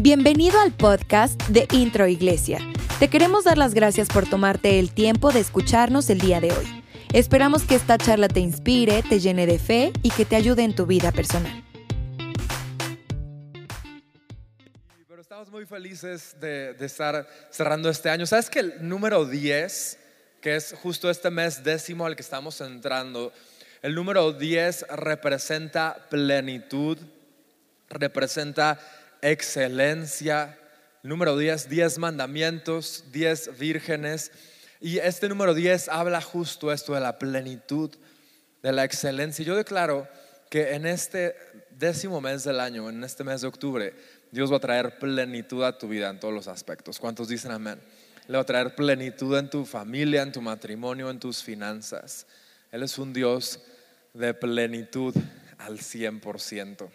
Bienvenido al podcast de Intro Iglesia. Te queremos dar las gracias por tomarte el tiempo de escucharnos el día de hoy. Esperamos que esta charla te inspire, te llene de fe y que te ayude en tu vida personal. Pero estamos muy felices de, estar cerrando este año. ¿Sabes que el número 10, que es justo este mes décimo al que estamos entrando, el número 10 representa plenitud, representa excelencia. Número 10, 10 mandamientos, 10 vírgenes. Y este número 10 habla justo esto de la plenitud, de la excelencia. Yo declaro que en este décimo mes del año, en este mes de octubre, Dios va a traer plenitud a tu vida en todos los aspectos. ¿Cuántos dicen amén? Le va a traer plenitud en tu familia, en tu matrimonio, en tus finanzas. Él es un Dios de plenitud al 100%.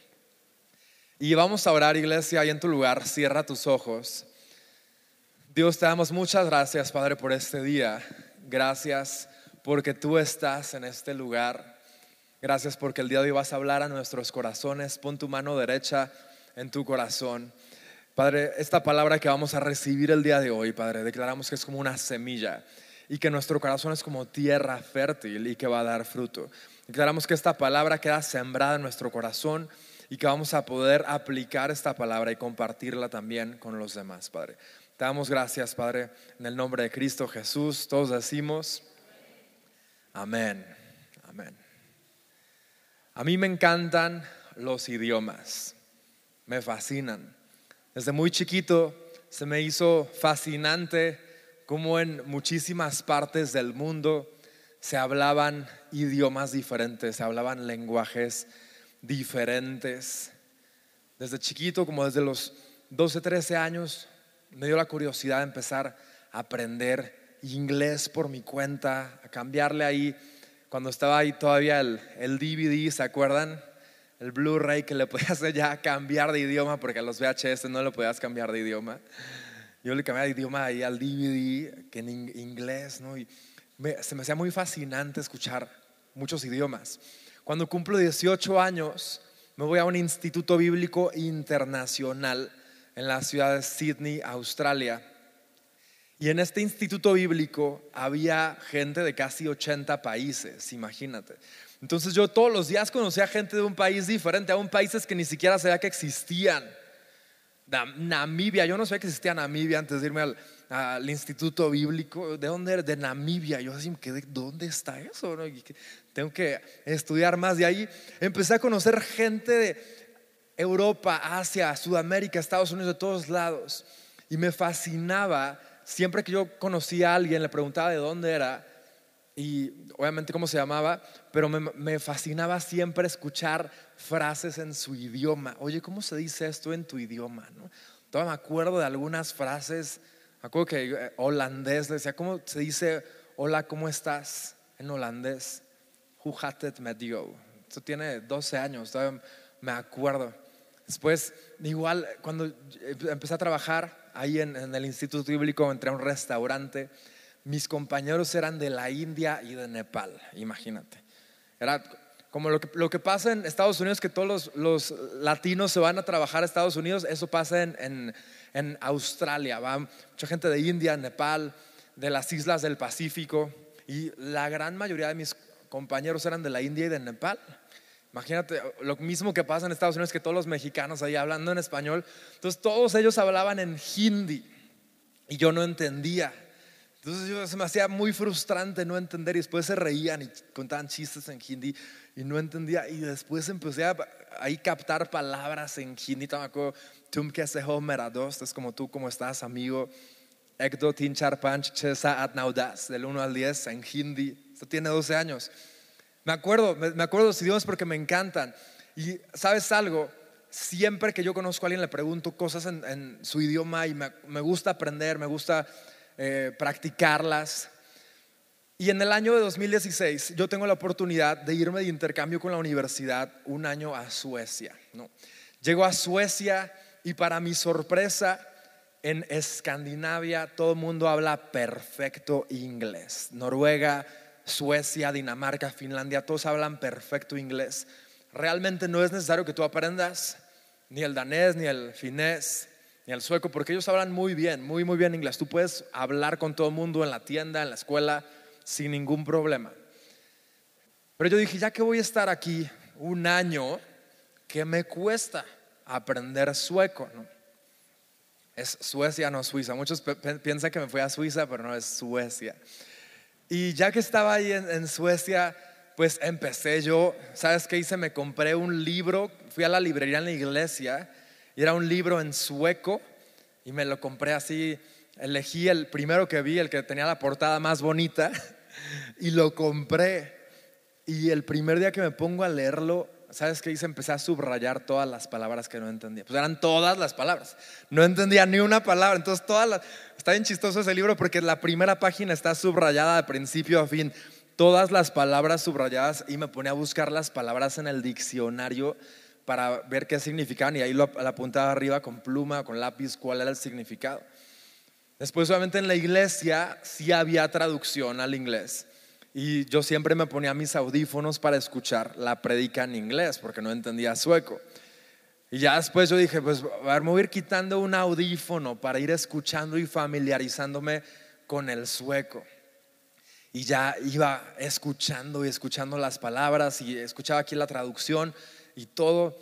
Y vamos a orar, iglesia, ahí en tu lugar, cierra tus ojos. Dios, te damos muchas gracias, Padre, por este día. Gracias porque tú estás en este lugar. Gracias porque el día de hoy vas a hablar a nuestros corazones. Pon tu mano derecha en tu corazón. Padre, esta palabra que vamos a recibir el día de hoy, Padre, declaramos que es como una semilla y que nuestro corazón es como tierra fértil y que va a dar fruto. Declaramos que esta palabra queda sembrada en nuestro corazón y que vamos a poder aplicar esta palabra y compartirla también con los demás, Padre. Te damos gracias, Padre, en el nombre de Cristo Jesús. Todos decimos, amén, amén. A mí me encantan los idiomas, me fascinan. Desde muy chiquito se me hizo fascinante cómo en muchísimas partes del mundo se hablaban idiomas diferentes, se hablaban lenguajes diferentes. Desde chiquito, como desde los 12, 13 años, me dio la curiosidad de empezar a aprender inglés por mi cuenta, a cambiarle ahí, cuando estaba ahí todavía el, el DVD, ¿se acuerdan? El Blu-ray que le podías ya cambiar de idioma, porque a los VHS no le podías cambiar de idioma. Yo le cambiaba de idioma ahí al DVD, que en inglés, ¿no? Y se me hacía muy fascinante escuchar muchos idiomas. Cuando cumplo 18 años, me voy a un instituto bíblico internacional en la ciudad de Sydney, Australia. Y en este instituto bíblico había gente de casi 80 países, imagínate. Entonces yo todos los días conocía gente de un país diferente, a un países que ni siquiera sabía que existían. Namibia, yo no sabía que existía Namibia antes de irme al, al instituto bíblico. ¿De dónde era? De Namibia. Yo así, ¿de ¿dónde está eso? Tengo que estudiar más. De ahí empecé a conocer gente de Europa, Asia, Sudamérica, Estados Unidos, de todos lados. Y me fascinaba, siempre que yo conocía a alguien, le preguntaba de dónde era y obviamente cómo se llamaba, pero me, fascinaba siempre escuchar frases en su idioma. Oye, ¿cómo se dice esto en tu idioma? ¿no? Todavía me acuerdo de algunas frases, me acuerdo que eh, holandés decía, ¿cómo se dice hola, ¿cómo estás? En holandés. Hatted met you? Esto tiene 12 años, todavía me acuerdo. Después, igual, cuando empecé a trabajar ahí en, el Instituto Bíblico, entré a un restaurante. Mis compañeros eran de la India y de Nepal, imagínate. Era como lo que, lo que pasa en Estados Unidos, que todos los, latinos se van a trabajar a Estados Unidos, eso pasa en Australia. Va mucha gente de India, Nepal, de las islas del Pacífico. Y la gran mayoría de mis compañeros eran de la India y de Nepal. Imagínate, lo mismo que pasa en Estados Unidos, que todos los mexicanos ahí hablando en español. Entonces todos ellos hablaban en hindi y yo no entendía. Entonces yo, se me hacía muy frustrante no entender y después se reían y contaban chistes en hindi y no entendía. Y después empecé a ahí captar palabras en hindi. Me acuerdo, tum que se merados, es como tú, ¿cómo estás, amigo? Ekdo tinchar panch chesa atnaudas, del 1 al 10 en hindi. Esto tiene 12 años. Me acuerdo, me acuerdo los idiomas porque me encantan. Y sabes algo, siempre que yo conozco a alguien le pregunto cosas en, su idioma y me, gusta aprender, me gusta eh, practicarlas. Y en el año de 2016 yo tengo la oportunidad de irme de intercambio con la universidad un año a Suecia. ¿no? Llego a Suecia y para mi sorpresa en Escandinavia todo el mundo habla perfecto inglés. Noruega, Suecia, Dinamarca, Finlandia, todos hablan perfecto inglés. Realmente no es necesario que tú aprendas ni el danés, ni el finés, ni al sueco, porque ellos hablan muy bien, muy, muy bien inglés. Tú puedes hablar con todo el mundo en la tienda, en la escuela, sin ningún problema. Pero yo dije, ya que voy a estar aquí un año, ¿qué me cuesta aprender sueco? Es Suecia, no Suiza. Muchos piensan que me fui a Suiza, pero no es Suecia. Y ya que estaba ahí en, Suecia, pues empecé yo, ¿sabes qué hice? Me compré un libro, fui a la librería en la iglesia y era un libro en sueco y me lo compré así, elegí el primero que vi, el que tenía la portada más bonita y lo compré. Y el primer día que me pongo a leerlo, ¿sabes qué hice? Empecé a subrayar todas las palabras que no entendía. Pues eran todas las palabras. No entendía ni una palabra. Entonces, todas las. Está bien chistoso ese libro porque la primera página está subrayada de principio a fin. Todas las palabras subrayadas y me ponía a buscar las palabras en el diccionario para ver qué significaban y ahí lo, apuntaba arriba con pluma, con lápiz, cuál era el significado. Después, obviamente, en la iglesia sí había traducción al inglés. Y yo siempre me ponía mis audífonos para escuchar la predica en inglés, porque no entendía sueco. Y ya después yo dije, pues a ver, me voy a ir quitando un audífono para ir escuchando y familiarizándome con el sueco. Y ya iba escuchando y escuchando las palabras y escuchaba aquí la traducción y todo.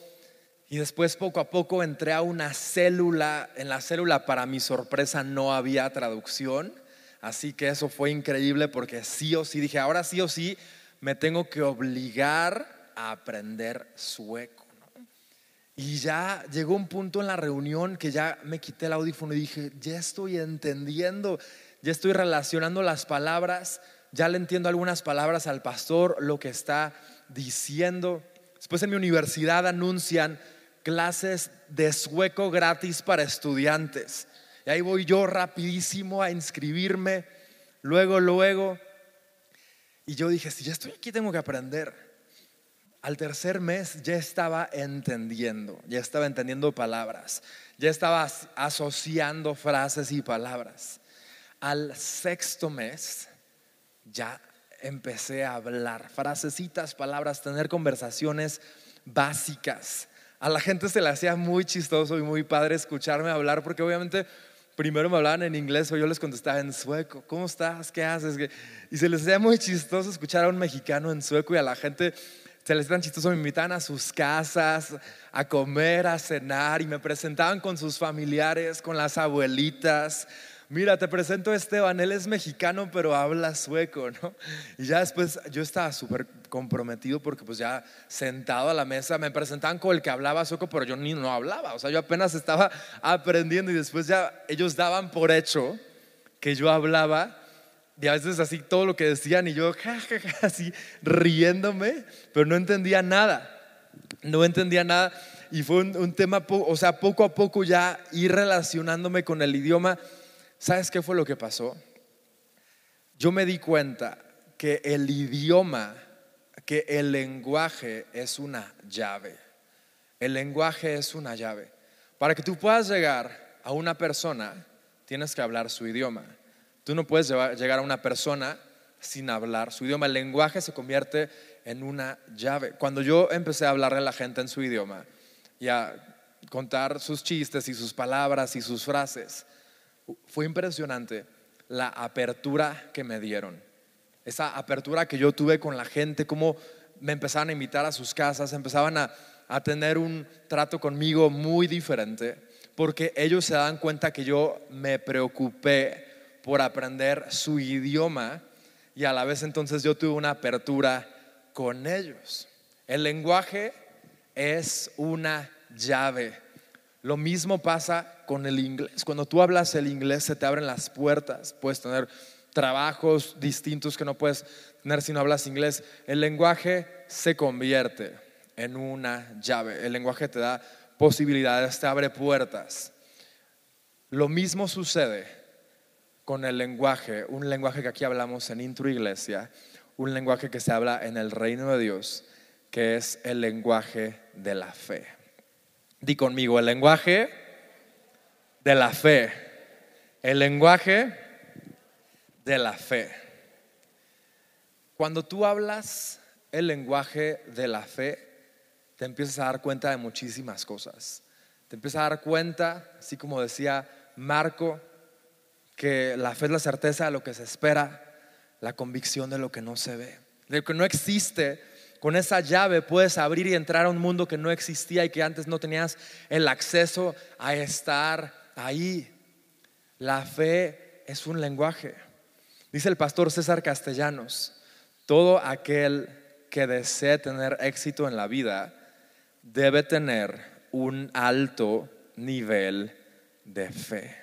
Y después poco a poco entré a una célula. En la célula, para mi sorpresa, no había traducción. Así que eso fue increíble porque sí o sí dije, ahora sí o sí me tengo que obligar a aprender sueco. Y ya llegó un punto en la reunión que ya me quité el audífono y dije, ya estoy entendiendo, ya estoy relacionando las palabras, ya le entiendo algunas palabras al pastor, lo que está diciendo. Después en mi universidad anuncian clases de sueco gratis para estudiantes. Y ahí voy yo rapidísimo a inscribirme, luego, luego. Y yo dije, si ya estoy aquí, tengo que aprender. Al tercer mes ya estaba entendiendo, ya estaba entendiendo palabras, ya estaba asociando frases y palabras. Al sexto mes ya empecé a hablar frasecitas, palabras, tener conversaciones básicas. A la gente se le hacía muy chistoso y muy padre escucharme hablar porque obviamente primero me hablaban en inglés o yo les contestaba en sueco. ¿Cómo estás? ¿Qué haces? Y se les hacía muy chistoso escuchar a un mexicano en sueco y a la gente se les hacía chistoso. Me invitaban a sus casas a comer, a cenar y me presentaban con sus familiares, con las abuelitas. Mira, te presento a Esteban, él es mexicano pero habla sueco, ¿no? Y ya después yo estaba súper comprometido porque pues ya sentado a la mesa me presentaban con el que hablaba sueco, pero yo ni no hablaba, o sea, yo apenas estaba aprendiendo y después ya ellos daban por hecho que yo hablaba y a veces así todo lo que decían y yo así riéndome, pero no entendía nada, no entendía nada y fue un, un tema, o sea, poco a poco ya ir relacionándome con el idioma. ¿Sabes qué fue lo que pasó? Yo me di cuenta que el idioma que el lenguaje es una llave. El lenguaje es una llave. Para que tú puedas llegar a una persona, tienes que hablar su idioma. Tú no puedes llegar a una persona sin hablar su idioma. El lenguaje se convierte en una llave. Cuando yo empecé a hablarle a la gente en su idioma y a contar sus chistes y sus palabras y sus frases, fue impresionante la apertura que me dieron esa apertura que yo tuve con la gente, cómo me empezaban a invitar a sus casas, empezaban a, tener un trato conmigo muy diferente, porque ellos se dan cuenta que yo me preocupé por aprender su idioma y a la vez entonces yo tuve una apertura con ellos. El lenguaje es una llave. Lo mismo pasa con el inglés. Cuando tú hablas el inglés se te abren las puertas. Puedes tener trabajos distintos que no puedes tener si no hablas inglés. El lenguaje se convierte en una llave. El lenguaje te da posibilidades, te abre puertas. Lo mismo sucede con el lenguaje, un lenguaje que aquí hablamos en Intro Iglesia, un lenguaje que se habla en el reino de Dios, que es el lenguaje de la fe. Di conmigo, el lenguaje de la fe. El lenguaje de la fe. Cuando tú hablas el lenguaje de la fe, te empiezas a dar cuenta de muchísimas cosas. te empiezas a dar cuenta, así como decía Marco, que la fe es la certeza de lo que se espera, la convicción de lo que no se ve, de lo que no existe. Con esa llave puedes abrir y entrar a un mundo que no existía y que antes no tenías el acceso a estar ahí. La fe es un lenguaje. Dice el pastor César Castellanos, todo aquel que desee tener éxito en la vida debe tener un alto nivel de fe.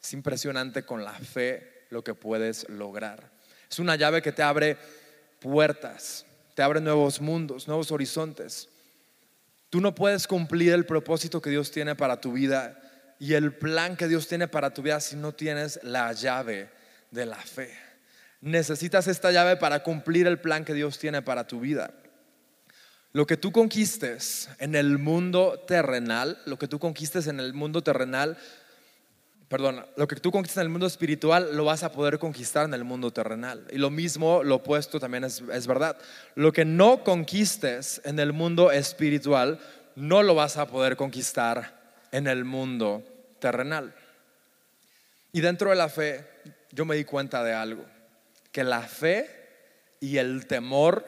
Es impresionante con la fe lo que puedes lograr. Es una llave que te abre puertas, te abre nuevos mundos, nuevos horizontes. Tú no puedes cumplir el propósito que Dios tiene para tu vida y el plan que Dios tiene para tu vida si no tienes la llave de la fe. Necesitas esta llave para cumplir el plan que Dios tiene para tu vida. Lo que tú conquistes en el mundo terrenal, lo que tú conquistes en el mundo terrenal, perdón, lo que tú conquistas en el mundo espiritual lo vas a poder conquistar en el mundo terrenal. Y lo mismo, lo opuesto también es, es verdad. Lo que no conquistes en el mundo espiritual, no lo vas a poder conquistar en el mundo terrenal. Y dentro de la fe, yo me di cuenta de algo, que la fe y el temor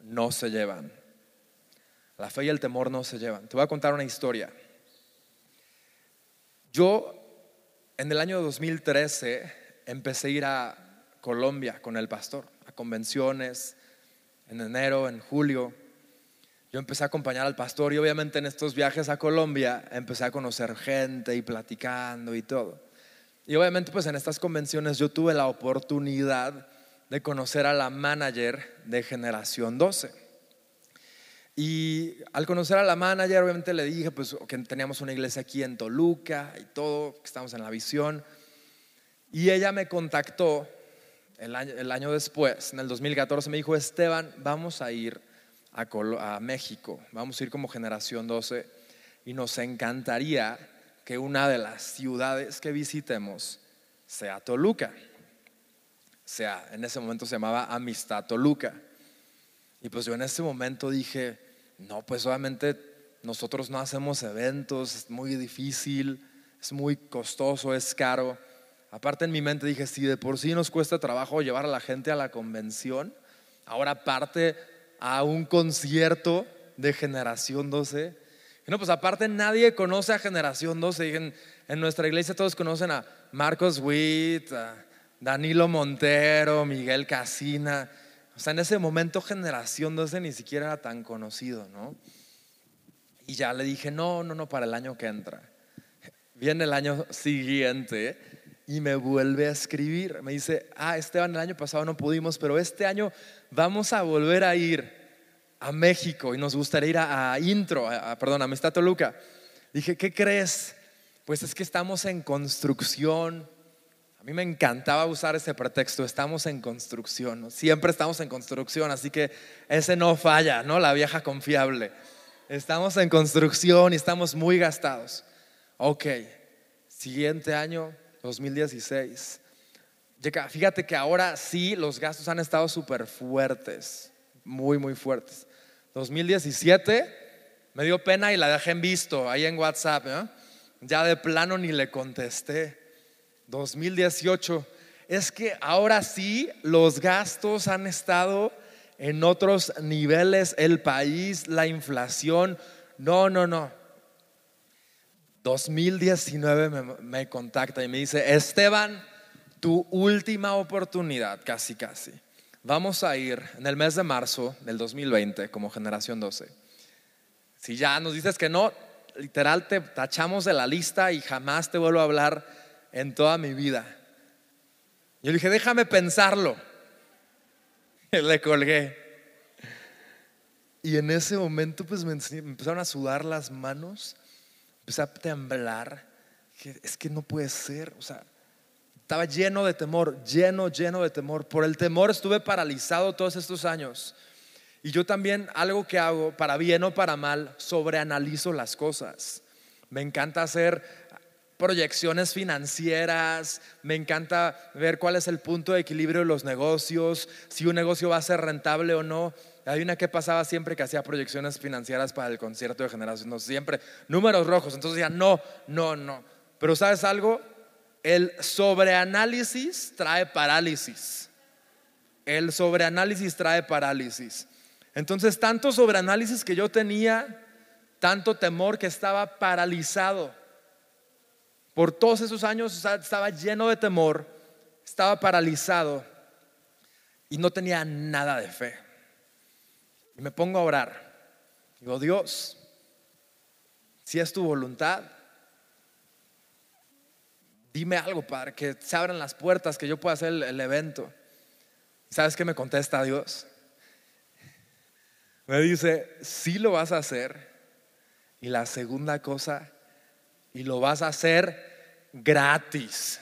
no se llevan. La fe y el temor no se llevan. Te voy a contar una historia. Yo en el año 2013 empecé a ir a Colombia con el pastor, a convenciones, en enero, en julio. Yo empecé a acompañar al pastor y obviamente en estos viajes a Colombia empecé a conocer gente y platicando y todo. Y obviamente pues en estas convenciones yo tuve la oportunidad de conocer a la manager de Generación 12. Y al conocer a la manager, obviamente le dije pues que teníamos una iglesia aquí en Toluca y todo, que estamos en la visión. Y ella me contactó el año, el año después, en el 2014, me dijo, Esteban, vamos a ir a, México, vamos a ir como Generación 12 y nos encantaría que una de las ciudades que visitemos sea Toluca. Sea, en ese momento se llamaba Amistad Toluca. Y pues yo en ese momento dije, no, pues obviamente nosotros no hacemos eventos, es muy difícil, es muy costoso, es caro. Aparte en mi mente dije, si de por sí nos cuesta trabajo llevar a la gente a la convención, ahora aparte a un concierto de generación 12, no, pues aparte nadie conoce a Generación 12. En, en nuestra iglesia todos conocen a Marcos Witt, a Danilo Montero, Miguel Casina. O sea, en ese momento Generación 12 ni siquiera era tan conocido, ¿no? Y ya le dije, no, no, no, para el año que entra. Viene el año siguiente y me vuelve a escribir. Me dice, ah, Esteban, el año pasado no pudimos, pero este año vamos a volver a ir a México y nos gustaría ir a, Intro, a, perdón, a Amistad Toluca. Dije, ¿qué crees? Pues es que estamos en construcción. A mí me encantaba usar ese pretexto, estamos en construcción, siempre estamos en construcción, así que ese no falla, ¿no? La vieja confiable. Estamos en construcción y estamos muy gastados. Ok, siguiente año, 2016. Fíjate que ahora sí los gastos han estado súper fuertes, muy, muy fuertes. 2017 me dio pena y la dejé en visto ahí en WhatsApp. ¿eh? Ya de plano ni le contesté. 2018 es que ahora sí los gastos han estado en otros niveles, el país, la inflación. No, no, no. 2019 me, me, contacta y me dice, Esteban, tu última oportunidad, casi, casi. Vamos a ir en el mes de marzo del 2020 como generación 12. Si ya nos dices que no, literal te tachamos de la lista y jamás te vuelvo a hablar en toda mi vida. Yo le dije, déjame pensarlo. Le colgué. Y en ese momento pues me empezaron a sudar las manos, empecé a temblar. Es que no puede ser, o sea, estaba lleno de temor, lleno, lleno de temor. Por el temor estuve paralizado todos estos años. Y yo también algo que hago, para bien o para mal, sobreanalizo las cosas. Me encanta hacer proyecciones financieras, me encanta ver cuál es el punto de equilibrio de los negocios, si un negocio va a ser rentable o no. Adivina qué pasaba siempre que hacía proyecciones financieras para el concierto de generación. No, siempre números rojos. Entonces decía, no, no, no. Pero ¿sabes algo? El sobreanálisis trae parálisis. El sobreanálisis trae parálisis. Entonces, tanto sobreanálisis que yo tenía, tanto temor que estaba paralizado. Por todos esos años estaba lleno de temor, estaba paralizado y no tenía nada de fe. Y me pongo a orar. Digo, Dios, si es tu voluntad, dime algo, Padre, que se abran las puertas, que yo pueda hacer el, evento. ¿Sabes qué me contesta Dios? Me dice, sí lo vas a hacer. Y la segunda cosa, y lo vas a hacer gratis.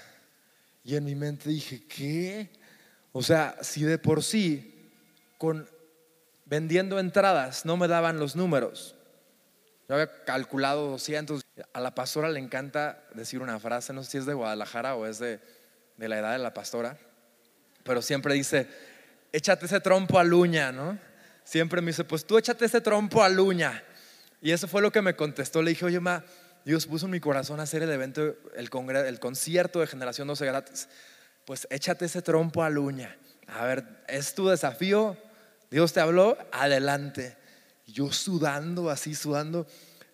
Y en mi mente dije, ¿qué? O sea, si de por sí, con vendiendo entradas, no me daban los números. Yo había calculado 200. A la pastora le encanta decir una frase, no sé si es de Guadalajara o es de, de la edad de la pastora, pero siempre dice, échate ese trompo a luña, ¿no? Siempre me dice, pues tú échate ese trompo a luña. Y eso fue lo que me contestó. Le dije, oye, ma, Dios puso en mi corazón hacer el evento, el, el concierto de Generación 12 gratis. Pues échate ese trompo a luña. A ver, ¿es tu desafío? Dios te habló, adelante. Yo sudando, así sudando,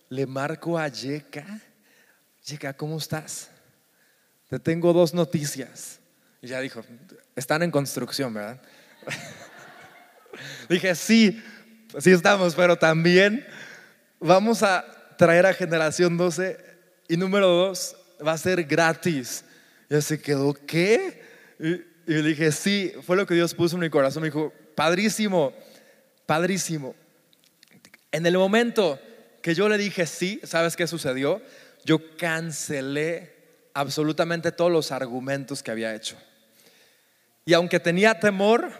le marco a Yeka. Yeka, ¿cómo estás? Te tengo dos noticias. Y ya dijo, están en construcción, ¿verdad? Dije, sí, sí estamos, pero también vamos a traer a generación 12 y número dos, va a ser gratis. Y se quedó, ¿qué? Y, le dije, sí, fue lo que Dios puso en mi corazón. Me dijo, padrísimo, padrísimo. En el momento que yo le dije sí, ¿sabes qué sucedió? Yo cancelé absolutamente todos los argumentos que había hecho. Y aunque tenía temor,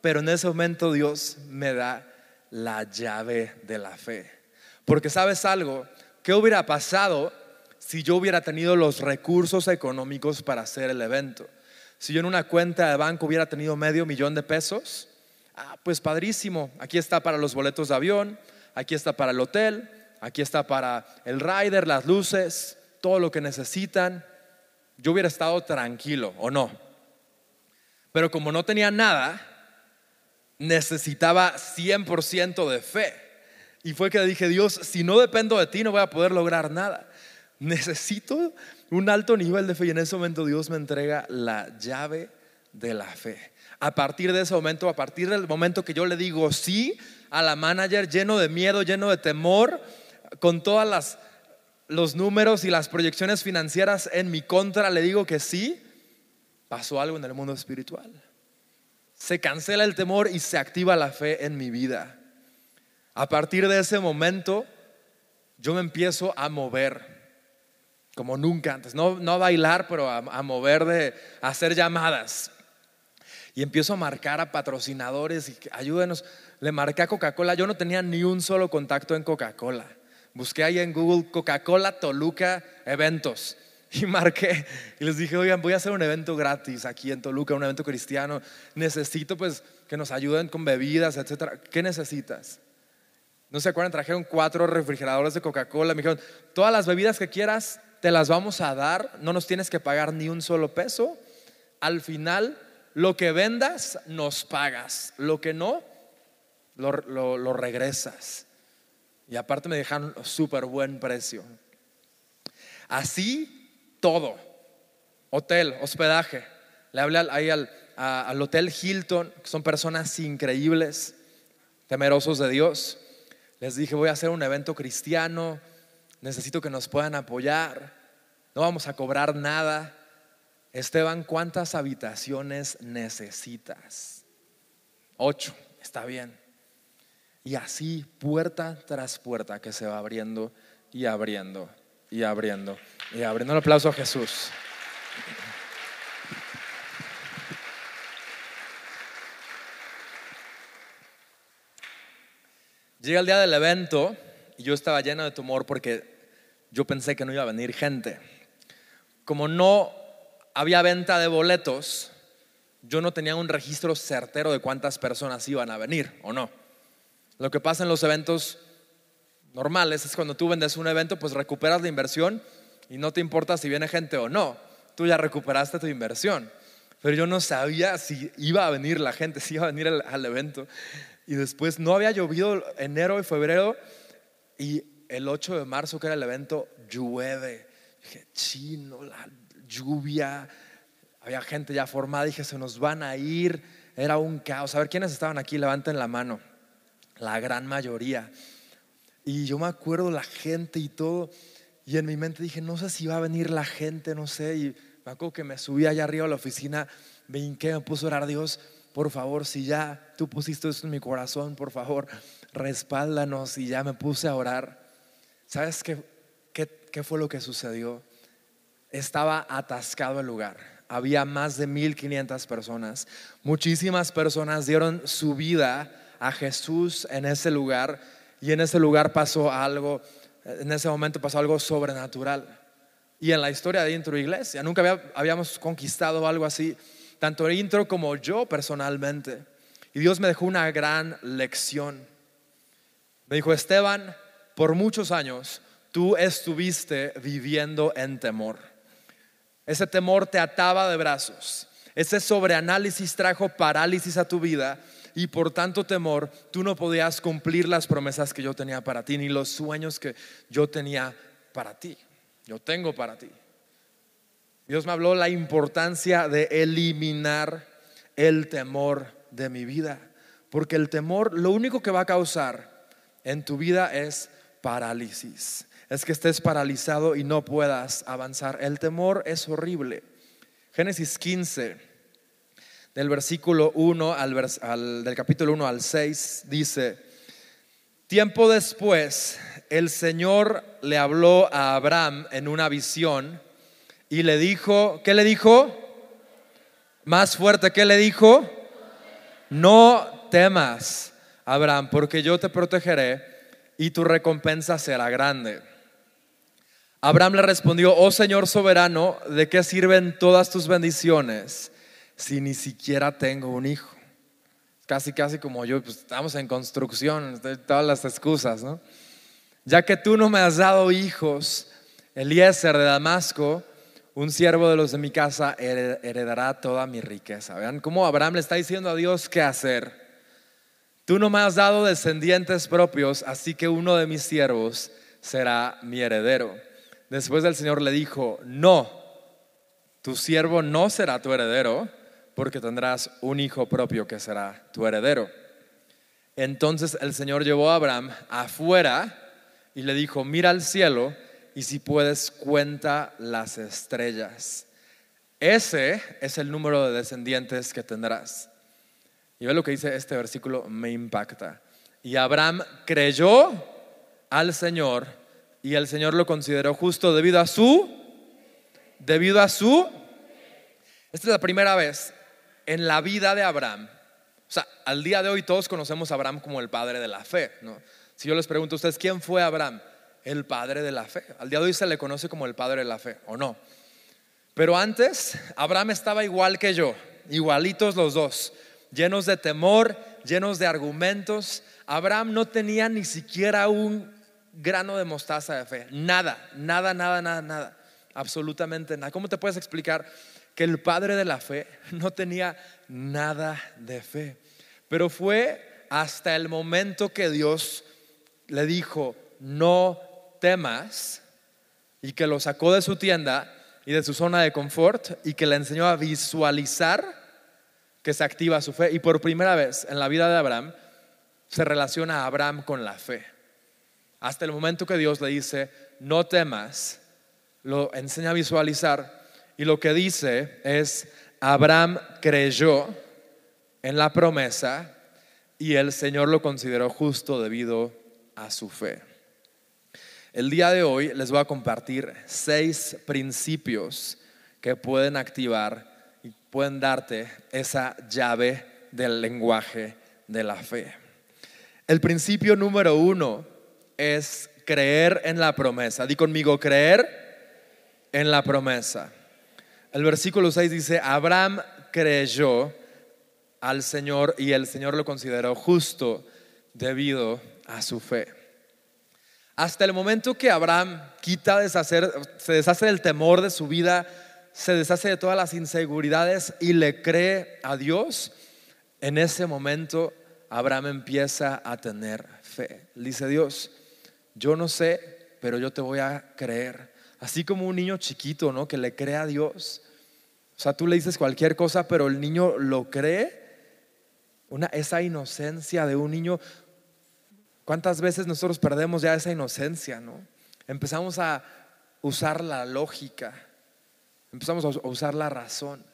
pero en ese momento Dios me da la llave de la fe. Porque sabes algo, ¿qué hubiera pasado si yo hubiera tenido los recursos económicos para hacer el evento? Si yo en una cuenta de banco hubiera tenido medio millón de pesos, ah, pues padrísimo, aquí está para los boletos de avión, aquí está para el hotel, aquí está para el rider, las luces, todo lo que necesitan. Yo hubiera estado tranquilo, ¿o no? Pero como no tenía nada, necesitaba 100% de fe. Y fue que dije, Dios, si no dependo de ti no voy a poder lograr nada. Necesito un alto nivel de fe y en ese momento Dios me entrega la llave de la fe. A partir de ese momento, a partir del momento que yo le digo sí a la manager lleno de miedo, lleno de temor, con todas las los números y las proyecciones financieras en mi contra, le digo que sí, pasó algo en el mundo espiritual. Se cancela el temor y se activa la fe en mi vida. A partir de ese momento, yo me empiezo a mover como nunca antes, no, no a bailar, pero a, mover de a hacer llamadas. Y empiezo a marcar a patrocinadores y ayúdenos. Le marqué a Coca-Cola, yo no tenía ni un solo contacto en Coca-Cola. Busqué ahí en Google Coca-Cola Toluca Eventos y marqué y les dije, oigan, voy a hacer un evento gratis aquí en Toluca, un evento cristiano. Necesito pues que nos ayuden con bebidas, etcétera. ¿Qué necesitas? No se acuerdan, trajeron cuatro refrigeradores de Coca-Cola. Me dijeron, todas las bebidas que quieras, te las vamos a dar. No nos tienes que pagar ni un solo peso. Al final, lo que vendas, nos pagas. Lo que no, lo, regresas. Y aparte me dejaron súper buen precio. Así todo. Hotel, hospedaje. Le hablé ahí al, al Hotel Hilton, que son personas increíbles, temerosos de Dios. Les dije, voy a hacer un evento cristiano, necesito que nos puedan apoyar, no vamos a cobrar nada. Esteban, ¿cuántas habitaciones necesitas? Ocho, está bien. Y así, puerta tras puerta, que se va abriendo y abriendo y abriendo y abriendo. Un aplauso a Jesús. Llega el día del evento y yo estaba lleno de tumor porque yo pensé que no iba a venir gente. Como no había venta de boletos, yo no tenía un registro certero de cuántas personas iban a venir o no. Lo que pasa en los eventos normales es cuando tú vendes un evento, pues recuperas la inversión y no te importa si viene gente o no. Tú ya recuperaste tu inversión. Pero yo no sabía si iba a venir la gente, si iba a venir al, evento. Y después no había llovido enero y febrero y el 8 de marzo, que era el evento, llueve. Dije, chino, la lluvia. Había gente ya formada. Dije, se nos van a ir. Era un caos. A ver, ¿quiénes estaban aquí? Levanten la mano. La gran mayoría. Y yo me acuerdo la gente y todo. Y en mi mente dije, no sé si va a venir la gente, no sé. Y me acuerdo que me subí allá arriba a la oficina, me hinqué, me puse a orar, Dios, por favor, si ya tú pusiste esto en mi corazón, por favor, respáldanos. Y ya me puse a orar. ¿Sabes qué, qué, qué fue lo que sucedió? Estaba atascado el lugar. Había más de 1500 personas. Muchísimas personas dieron su vida a Jesús en ese lugar y en ese lugar pasó algo, en ese momento pasó algo sobrenatural. Y en la historia de Intro Iglesia, nunca habíamos conquistado algo así, tanto Intro como yo personalmente. Y Dios me dejó una gran lección. Me dijo, Esteban, por muchos años tú estuviste viviendo en temor. Ese temor te ataba de brazos. Ese sobreanálisis trajo parálisis a tu vida y por tanto temor tú no podías cumplir las promesas que yo tenía para ti, ni los sueños que yo tenía para ti. Yo tengo para ti. Dios me habló la importancia de eliminar el temor de mi vida, porque el temor lo único que va a causar en tu vida es parálisis. Es que estés paralizado y no puedas avanzar. El temor es horrible. Génesis 15 del versículo 1 al, del capítulo 1 al 6 dice, tiempo después el Señor le habló a Abraham en una visión y le dijo, ¿qué le dijo? Más fuerte, ¿qué le dijo? No temas, Abraham, porque yo te protegeré y tu recompensa será grande. Abraham le respondió, oh Señor soberano, ¿de qué sirven todas tus bendiciones? Si ni siquiera tengo un hijo? Casi, casi como yo, pues estamos en construcción, todas las excusas, ¿no? Ya que tú no me has dado hijos, Eliezer de Damasco, un siervo de los de mi casa, heredará toda mi riqueza. Vean cómo Abraham le está diciendo a Dios qué hacer. Tú no me has dado descendientes propios, así que uno de mis siervos será mi heredero. Después el Señor le dijo, no, tu siervo no será tu heredero porque tendrás un hijo propio que será tu heredero. Entonces el Señor llevó a Abraham afuera y le dijo, mira al cielo y si puedes cuenta las estrellas. Ese es el número de descendientes que tendrás. Y ve lo que dice este versículo, me impacta. Y Abraham creyó al Señor y el Señor lo consideró justo debido a su, debido a su, esta es la primera vez en la vida de Abraham, o sea, al día de hoy todos conocemos a Abraham como el padre de la fe, ¿no? Si yo les pregunto a ustedes, ¿quién fue Abraham? El padre de la fe. Al día de hoy se le conoce como el padre de la fe, ¿o no? Pero antes, Abraham estaba igual que yo, igualitos los dos, llenos de temor, llenos de argumentos. Abraham no tenía ni siquiera un grano de mostaza de fe, nada, nada, nada, nada, nada, absolutamente nada. ¿Cómo te puedes explicar que el padre de la fe no tenía nada de fe. Pero fue hasta el momento que Dios le dijo, no temas, y que lo sacó de su tienda y de su zona de confort y que le enseñó a visualizar que se activa su fe. Y por primera vez en la vida de Abraham se relaciona Abraham con la fe. Hasta el momento que Dios le dice, no temas, lo enseña a visualizar y lo que dice es, Abraham creyó en la promesa y el Señor lo consideró justo debido a su fe. El día de hoy les voy a compartir seis principios que pueden activar y pueden darte esa llave del lenguaje de la fe. El principio número uno es creer en la promesa. Di conmigo, creer en la promesa. El versículo 6 dice, Abraham creyó al Señor y el Señor lo consideró justo debido a su fe. Hasta el momento que Abraham quita, deshacer, se deshace del temor de su vida, se deshace de todas las inseguridades y le cree a Dios, en ese momento Abraham empieza a tener fe. dice Dios, yo no sé, pero yo te voy a creer. Así como un niño chiquito, ¿no? Que le cree a Dios. O sea, tú le dices cualquier cosa, pero el niño lo cree. Una, esa inocencia de un niño. ¿Cuántas veces nosotros perdemos ya esa inocencia, no? Empezamos a usar la lógica, empezamos a usar la razón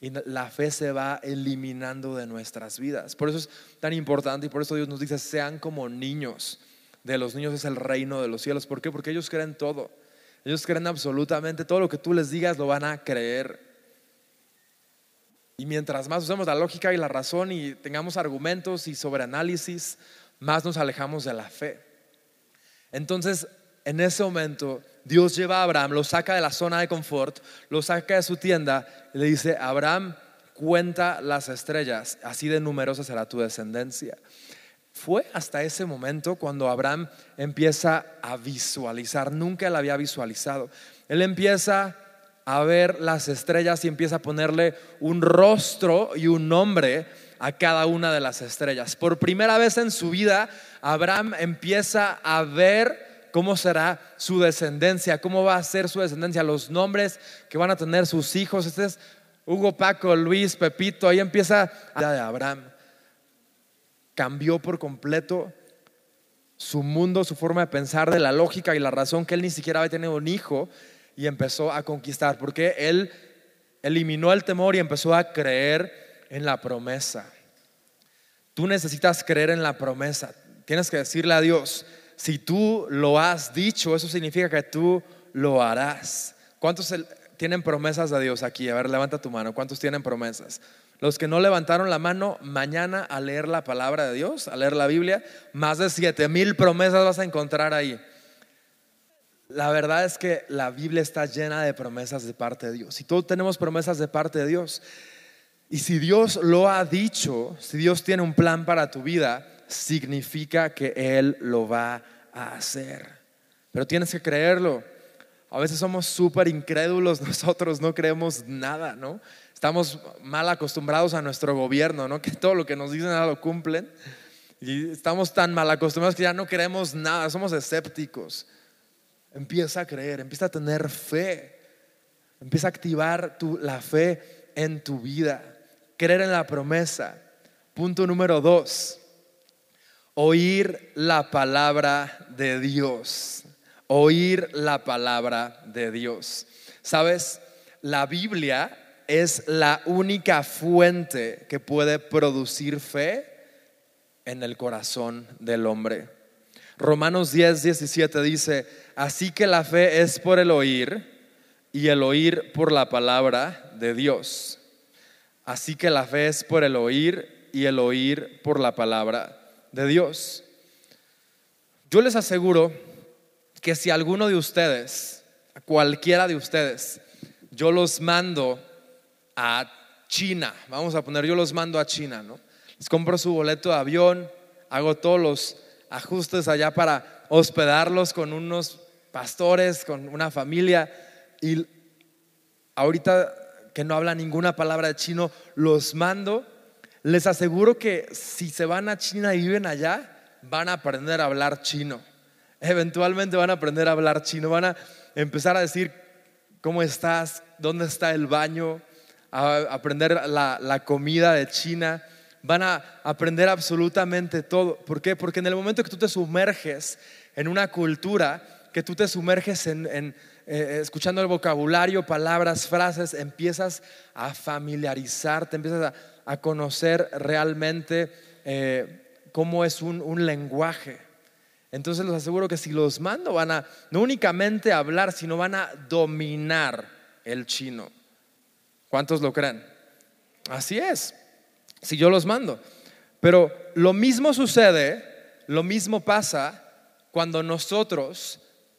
y la fe se va eliminando de nuestras vidas. Por eso es tan importante y por eso Dios nos dice, sean como niños. De los niños es el reino de los cielos. ¿Por qué? Porque ellos creen todo. Ellos creen absolutamente todo lo que tú les digas lo van a creer. Y mientras más usemos la lógica y la razón y tengamos argumentos y sobreanálisis, más nos alejamos de la fe. Entonces, en ese momento, Dios lleva a Abraham, lo saca de la zona de confort, lo saca de su tienda y le dice, Abraham, cuenta las estrellas, así de numerosa será tu descendencia. Fue hasta ese momento cuando Abraham empieza a visualizar, nunca la había visualizado. Él empieza a ver las estrellas y empieza a ponerle un rostro y un nombre a cada una de las estrellas. Por primera vez en su vida, Abraham empieza a ver cómo será su descendencia, cómo va a ser su descendencia, los nombres que van a tener sus hijos. Este es Hugo, Paco, Luis, Pepito, ahí empieza la de Abraham cambió por completo su mundo, su forma de pensar, de la lógica y la razón que él ni siquiera había tenido un hijo y empezó a conquistar, porque él eliminó el temor y empezó a creer en la promesa. Tú necesitas creer en la promesa. Tienes que decirle a Dios, si tú lo has dicho, eso significa que tú lo harás. ¿Cuántos tienen promesas de Dios aquí? A ver, levanta tu mano. ¿Cuántos tienen promesas? Los que no levantaron la mano mañana a leer la palabra de Dios, a leer la Biblia, más de siete mil promesas vas a encontrar ahí. La verdad es que la Biblia está llena de promesas de parte de Dios. Y todos tenemos promesas de parte de Dios. Y si Dios lo ha dicho, si Dios tiene un plan para tu vida, significa que Él lo va a hacer. Pero tienes que creerlo. A veces somos súper incrédulos nosotros, no creemos nada, ¿no? Estamos mal acostumbrados a nuestro gobierno, ¿no? Que todo lo que nos dicen nada lo cumplen. Y estamos tan mal acostumbrados que ya no queremos nada, somos escépticos. Empieza a creer, empieza a tener fe. Empieza a activar tu, la fe en tu vida. Creer en la promesa. Punto número dos. Oír la palabra de Dios. Oír la palabra de Dios. ¿Sabes? La Biblia es la única fuente que puede producir fe en el corazón del hombre. Romanos 10, 17 dice, así que la fe es por el oír y el oír por la palabra de Dios. Así que la fe es por el oír y el oír por la palabra de Dios. Yo les aseguro que si alguno de ustedes, cualquiera de ustedes, yo los mando a China. Vamos a poner, yo los mando a China, ¿no? Les compro su boleto de avión, hago todos los ajustes allá para hospedarlos con unos pastores, con una familia. Y ahorita que no habla ninguna palabra de chino, los mando. Les aseguro que si se van a China y viven allá, van a aprender a hablar chino. Eventualmente van a aprender a hablar chino, van a empezar a decir, ¿cómo estás? ¿Dónde está el baño? A aprender la, comida de China, van a aprender absolutamente todo. ¿Por qué? Porque en el momento que tú te sumerges en una cultura, que tú te sumerges en, eh, escuchando el vocabulario, palabras, frases, empiezas a familiarizarte, empiezas a, conocer realmente eh, cómo es un, un, lenguaje. Entonces les aseguro que si los mando van a no únicamente hablar, sino van a dominar el chino. ¿Cuántos lo creen? Así es, si yo los mando. Pero lo mismo sucede, lo mismo pasa cuando nosotros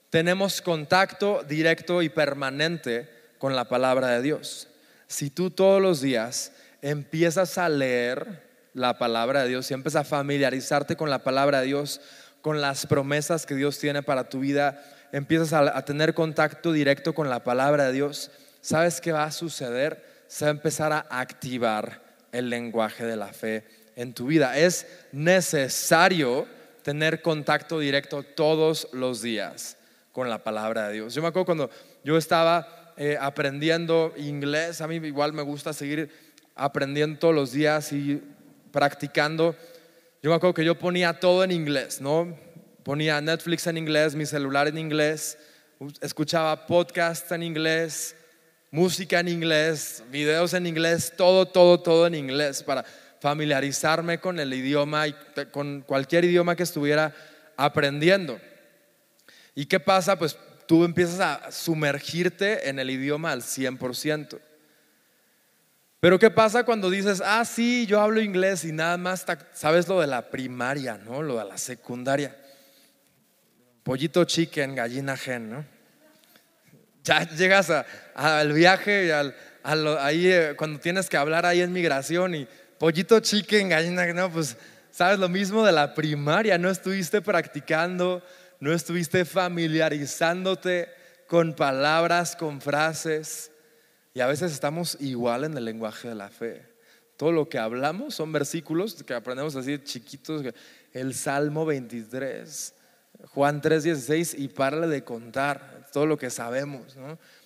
tenemos contacto directo y permanente con la palabra de Dios. Si tú todos los días empiezas a leer la palabra de Dios, si empiezas a familiarizarte con la palabra de Dios, con las promesas que Dios tiene para tu vida, empiezas a, tener contacto directo con la palabra de Dios, ¿sabes qué va a suceder? Se va a empezar a activar el lenguaje de la fe en tu vida. Es necesario tener contacto directo todos los días con la palabra de Dios. Yo me acuerdo cuando yo estaba eh, aprendiendo inglés, a mí igual me gusta seguir aprendiendo todos los días y practicando. Yo me acuerdo que yo ponía todo en inglés, ¿no? Ponía Netflix en inglés, mi celular en inglés, escuchaba podcasts en inglés, música en inglés, videos en inglés, todo, todo, todo en inglés para familiarizarme con el idioma y con cualquier idioma que estuviera aprendiendo. ¿Y qué pasa? Pues tú empiezas a sumergirte en el idioma al 100%. Pero ¿qué pasa cuando dices, ah, sí, yo hablo inglés y nada más sabes lo de la primaria, ¿no? Lo de la secundaria. Pollito chicken, gallina gen, ¿no? Ya llegas al viaje, al, ahí eh, cuando tienes que hablar ahí en migración y pollito chicken, gallina, no, pues sabes lo mismo de la primaria, no estuviste practicando no estuviste familiarizándote con palabras, con frases. Y a veces estamos igual en el lenguaje de la fe. Todo lo que hablamos son versículos que aprendemos así chiquitos. El Salmo 23, Juan 3:16 y párale de contar todo lo que sabemos.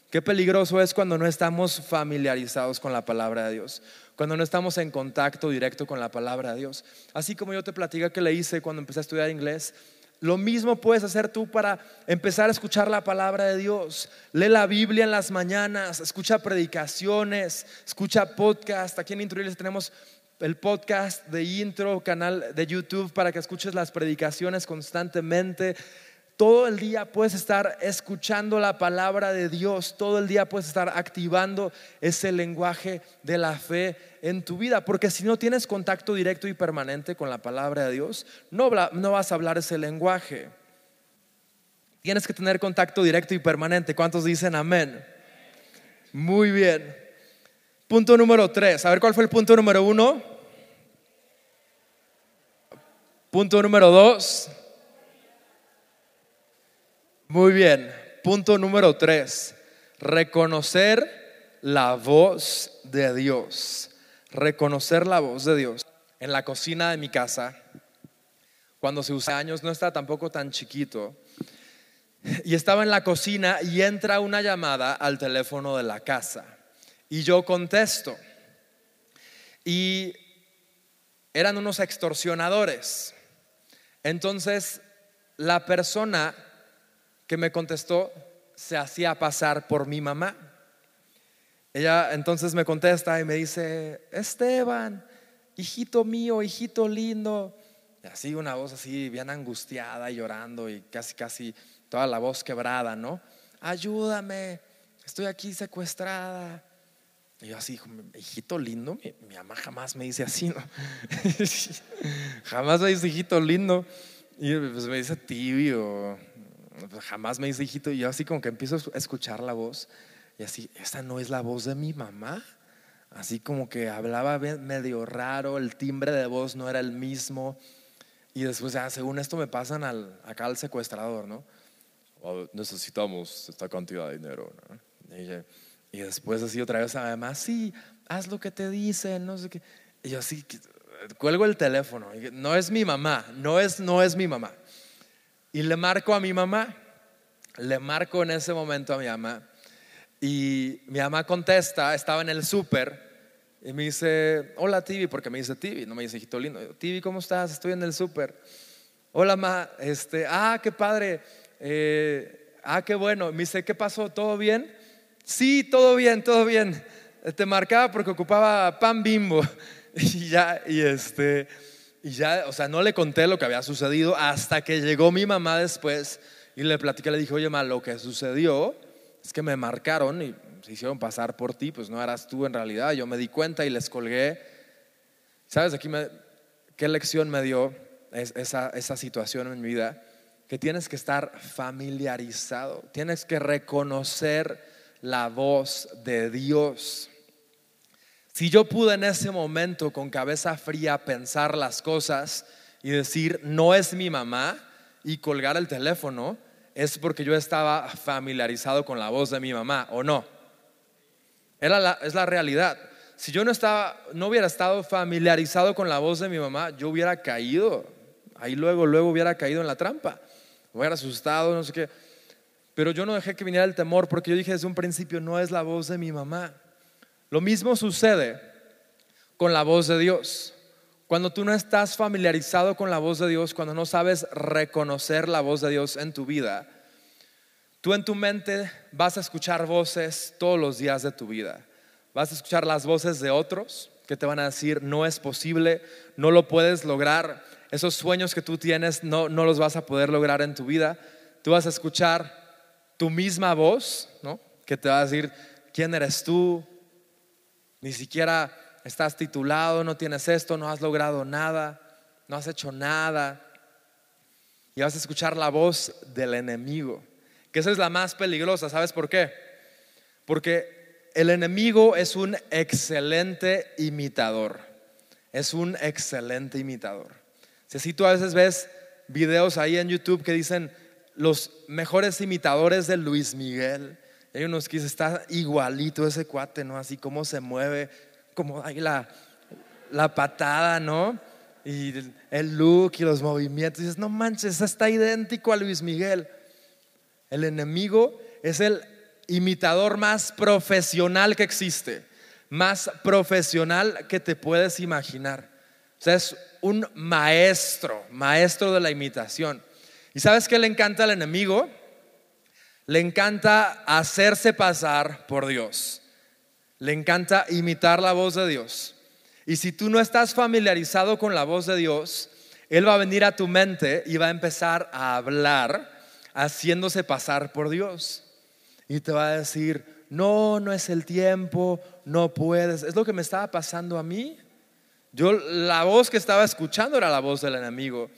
Qué peligroso es cuando no estamos familiarizados con la palabra de Dios, cuando no estamos en contacto directo con la palabra de Dios. Así como yo te platicé que le hice cuando empecé a estudiar inglés, lo mismo puedes hacer tú para empezar a escuchar la palabra de Dios. Lee la Biblia en las mañanas, escucha predicaciones, escucha podcast. Aquí en Intro tenemos el podcast de Intro, canal de YouTube para que escuches las predicaciones constantemente. Todo el día puedes estar escuchando la palabra de Dios, todo el día puedes estar activando ese lenguaje de la fe en tu vida, porque si no tienes contacto directo y permanente con la palabra de Dios, no, vas a hablar ese lenguaje. Tienes que tener contacto directo y permanente. ¿Cuántos dicen amén? Muy bien. Punto número tres. A ver cuál fue el punto número uno. Punto número dos. Muy bien. Punto número tres. Reconocer la voz de Dios. Reconocer la voz de Dios. En la cocina de mi casa, cuando se usa años, no está tampoco tan chiquito. Y estaba en la cocina y entra una llamada al teléfono de la casa. Y yo contesto. Y eran unos extorsionadores. Entonces, la persona que me contestó se hacía pasar por mi mamá. Ella entonces me contesta y me dice, Esteban, hijito mío, hijito lindo. Y así una voz así bien angustiada, llorando y casi, casi toda la voz quebrada, ¿no? Ayúdame, estoy aquí secuestrada. Y yo así, hijito lindo, mi, mi mamá jamás me dice así, ¿no? jamás me dice hijito lindo. Y pues me dice tibio, pues, jamás me dice hijito, y yo así como que empiezo a escuchar la voz, y así, esta no es la voz de mi mamá. Así como que hablaba medio raro, el timbre de voz no era el mismo. Y después, ya, según esto, me pasan al, acá al secuestrador, ¿no? Oh, necesitamos esta cantidad de dinero, Y, después así otra vez además, sí, haz lo que te dicen, no sé qué. Y yo así, cuelgo el teléfono. no es mi mamá, no es, no es mi mamá. Y le marco a mi mamá, le marco en ese momento a mi mamá. Y mi mamá contesta, estaba en el súper y me dice, hola Tibi, porque me dice Tibi, no me dice hijito lindo. Tibi, ¿cómo estás? Estoy en el súper. Hola, ma, este, ah, qué padre. Eh, ah, qué bueno. Me dice, ¿qué pasó? ¿Todo bien? Sí, todo bien, todo bien. Te marcaba porque ocupaba pan bimbo. Y ya, y este, y ya, o sea, no le conté lo que había sucedido hasta que llegó mi mamá después y le platicé, le dije, oye, ma, lo que sucedió es que me marcaron y se hicieron pasar por ti, pues no eras tú en realidad. Yo me di cuenta y les colgué. ¿Sabes aquí qué lección me dio esa, esa situación en mi vida? Que tienes que estar familiarizado, tienes que reconocer la voz de Dios. Si yo pude en ese momento con cabeza fría pensar las cosas y decir, no es mi mamá y colgar el teléfono, es porque yo estaba familiarizado con la voz de mi mamá, ¿o no? es la realidad. Si yo no, estaba, no hubiera estado familiarizado con la voz de mi mamá, yo hubiera caído. Ahí luego, luego hubiera caído en la trampa. Hubiera asustado, no sé qué. Pero yo no dejé que viniera el temor porque yo dije desde un principio, no es la voz de mi mamá. Lo mismo sucede con la voz de Dios. Cuando tú no estás familiarizado con la voz de Dios, cuando no sabes reconocer la voz de Dios en tu vida, tú en tu mente vas a escuchar voces todos los días de tu vida. Vas a escuchar las voces de otros que te van a decir, no es posible, no lo puedes lograr, esos sueños que tú tienes no, no los vas a poder lograr en tu vida. Tú vas a escuchar tu misma voz, ¿no? Que te va a decir, ¿quién eres tú? Ni siquiera estás titulado, no tienes esto, no has logrado nada, no has hecho nada. Y vas a escuchar la voz del enemigo, que esa es la más peligrosa, ¿sabes por qué? Porque el enemigo es un excelente imitador, es un excelente imitador. Si tú a veces ves videos ahí en YouTube que dicen, los mejores imitadores de Luis Miguel. Hay unos que dicen, está igualito ese cuate, ¿no? Así como se mueve, como hay la, la patada, ¿no? Y el look y los movimientos. Dices, no manches, está idéntico a Luis Miguel. El enemigo es el imitador más profesional que existe, más profesional que te puedes imaginar. O sea, es un maestro, maestro de la imitación. ¿Y sabes qué le encanta al enemigo? Le encanta hacerse pasar por Dios. Le encanta imitar la voz de Dios. Y si tú no estás familiarizado con la voz de Dios, Él va a venir a tu mente y va a empezar a hablar haciéndose pasar por Dios. Y te va a decir, no, no es el tiempo, no puedes. Es lo que me estaba pasando a mí. Yo la voz que estaba escuchando era la voz del enemigo.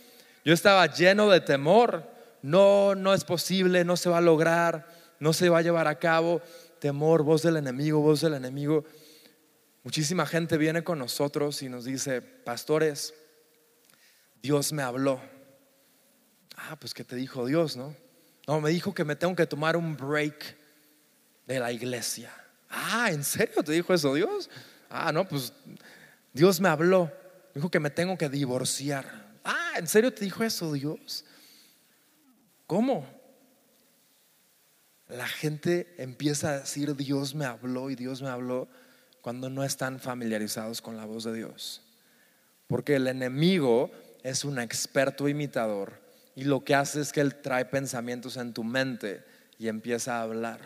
Yo estaba lleno de temor. No, no es posible, no se va a lograr, no se va a llevar a cabo. Temor, voz del enemigo, voz del enemigo. Muchísima gente viene con nosotros y nos dice, pastores, Dios me habló. Ah, pues ¿qué te dijo Dios, no? No, me dijo que me tengo que tomar un break de la iglesia. Ah, ¿en serio te dijo eso Dios? Ah, no, pues Dios me habló. Dijo que me tengo que divorciar. ¿En serio te dijo eso Dios? ¿Cómo? La gente empieza a decir Dios me habló y Dios me habló cuando no están familiarizados con la voz de Dios. Porque el enemigo es un experto imitador y lo que hace es que él trae pensamientos en tu mente y empieza a hablar,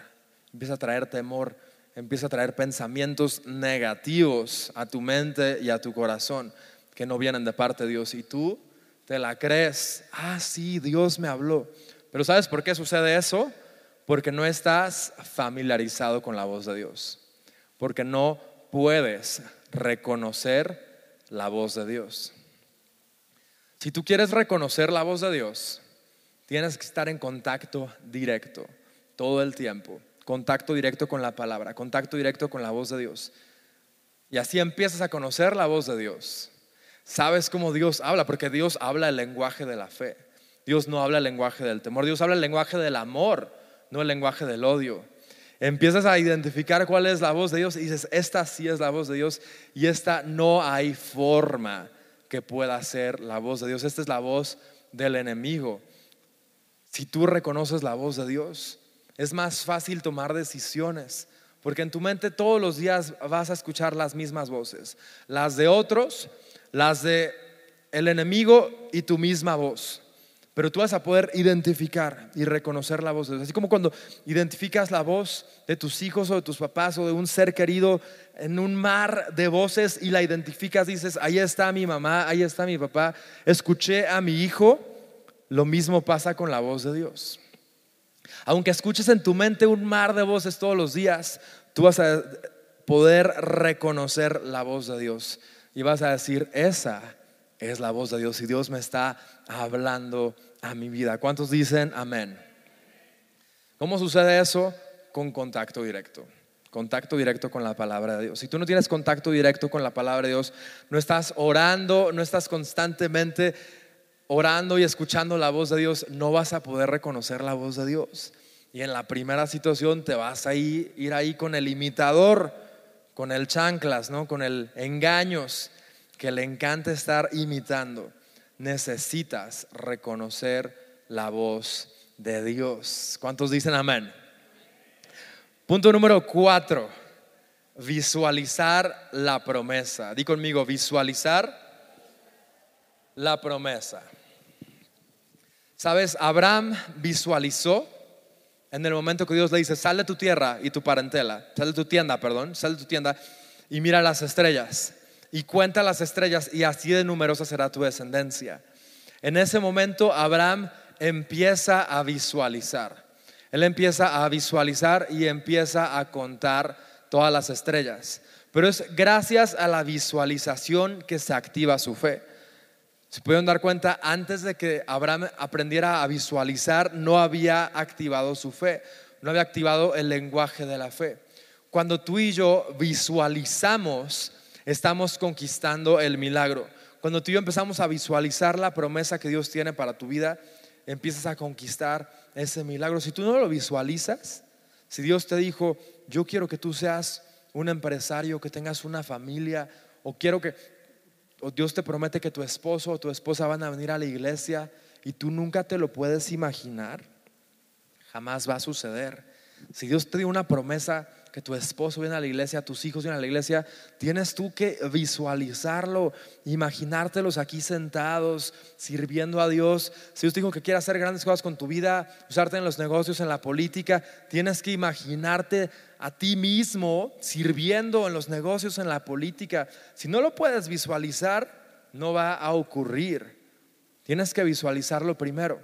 empieza a traer temor, empieza a traer pensamientos negativos a tu mente y a tu corazón que no vienen de parte de Dios y tú te la crees. Ah, sí, Dios me habló. Pero ¿sabes por qué sucede eso? Porque no estás familiarizado con la voz de Dios. Porque no puedes reconocer la voz de Dios. Si tú quieres reconocer la voz de Dios, tienes que estar en contacto directo todo el tiempo. Contacto directo con la palabra, contacto directo con la voz de Dios. Y así empiezas a conocer la voz de Dios. Sabes cómo Dios habla, porque Dios habla el lenguaje de la fe. Dios no habla el lenguaje del temor, Dios habla el lenguaje del amor, no el lenguaje del odio. Empiezas a identificar cuál es la voz de Dios y dices, esta sí es la voz de Dios y esta no hay forma que pueda ser la voz de Dios. Esta es la voz del enemigo. Si tú reconoces la voz de Dios, es más fácil tomar decisiones, porque en tu mente todos los días vas a escuchar las mismas voces, las de otros las de el enemigo y tu misma voz. Pero tú vas a poder identificar y reconocer la voz de Dios. Así como cuando identificas la voz de tus hijos o de tus papás o de un ser querido en un mar de voces y la identificas, dices, ahí está mi mamá, ahí está mi papá, escuché a mi hijo, lo mismo pasa con la voz de Dios. Aunque escuches en tu mente un mar de voces todos los días, tú vas a poder reconocer la voz de Dios y vas a decir, esa es la voz de Dios y Dios me está hablando a mi vida. ¿Cuántos dicen amén? ¿Cómo sucede eso? Con contacto directo. contacto directo con la palabra de Dios. Si tú no tienes contacto directo con la palabra de Dios, no estás orando, no estás constantemente orando y escuchando la voz de Dios, no vas a poder reconocer la voz de Dios. Y en la primera situación te vas a ir, ir ahí con el imitador, con el chanclas, ¿no? con el engaños, que le encanta estar imitando. Necesitas reconocer la voz de Dios. ¿Cuántos dicen amén? Punto número cuatro, visualizar la promesa. Di conmigo, visualizar la promesa. Sabes, Abraham visualizó en el momento que Dios le dice, sal de tu tierra y tu parentela, sal de tu tienda, perdón, sal de tu tienda y mira las estrellas y cuenta las estrellas y así de numerosa será tu descendencia. En ese momento Abraham empieza a visualizar. Él empieza a visualizar y empieza a contar todas las estrellas. Pero es gracias a la visualización que se activa su fe. Se pueden dar cuenta, antes de que Abraham aprendiera a visualizar, no había activado su fe, no había activado el lenguaje de la fe. Cuando tú y yo visualizamos, estamos conquistando el milagro. Cuando tú y yo empezamos a visualizar la promesa que Dios tiene para tu vida, empiezas a conquistar ese milagro. Si tú no lo visualizas, si Dios te dijo, yo quiero que tú seas un empresario, que tengas una familia, o quiero que, Dios te promete que tu esposo o tu esposa van a venir a la iglesia y tú nunca te lo puedes imaginar, jamás va a suceder. Si Dios te dio una promesa que tu esposo viene a la iglesia, tus hijos vienen a la iglesia, tienes tú que visualizarlo, imaginártelos aquí sentados, sirviendo a Dios. Si Dios dijo que quiere hacer grandes cosas con tu vida, usarte en los negocios, en la política, tienes que imaginarte a ti mismo sirviendo en los negocios, en la política. Si no lo puedes visualizar, no va a ocurrir. Tienes que visualizarlo primero.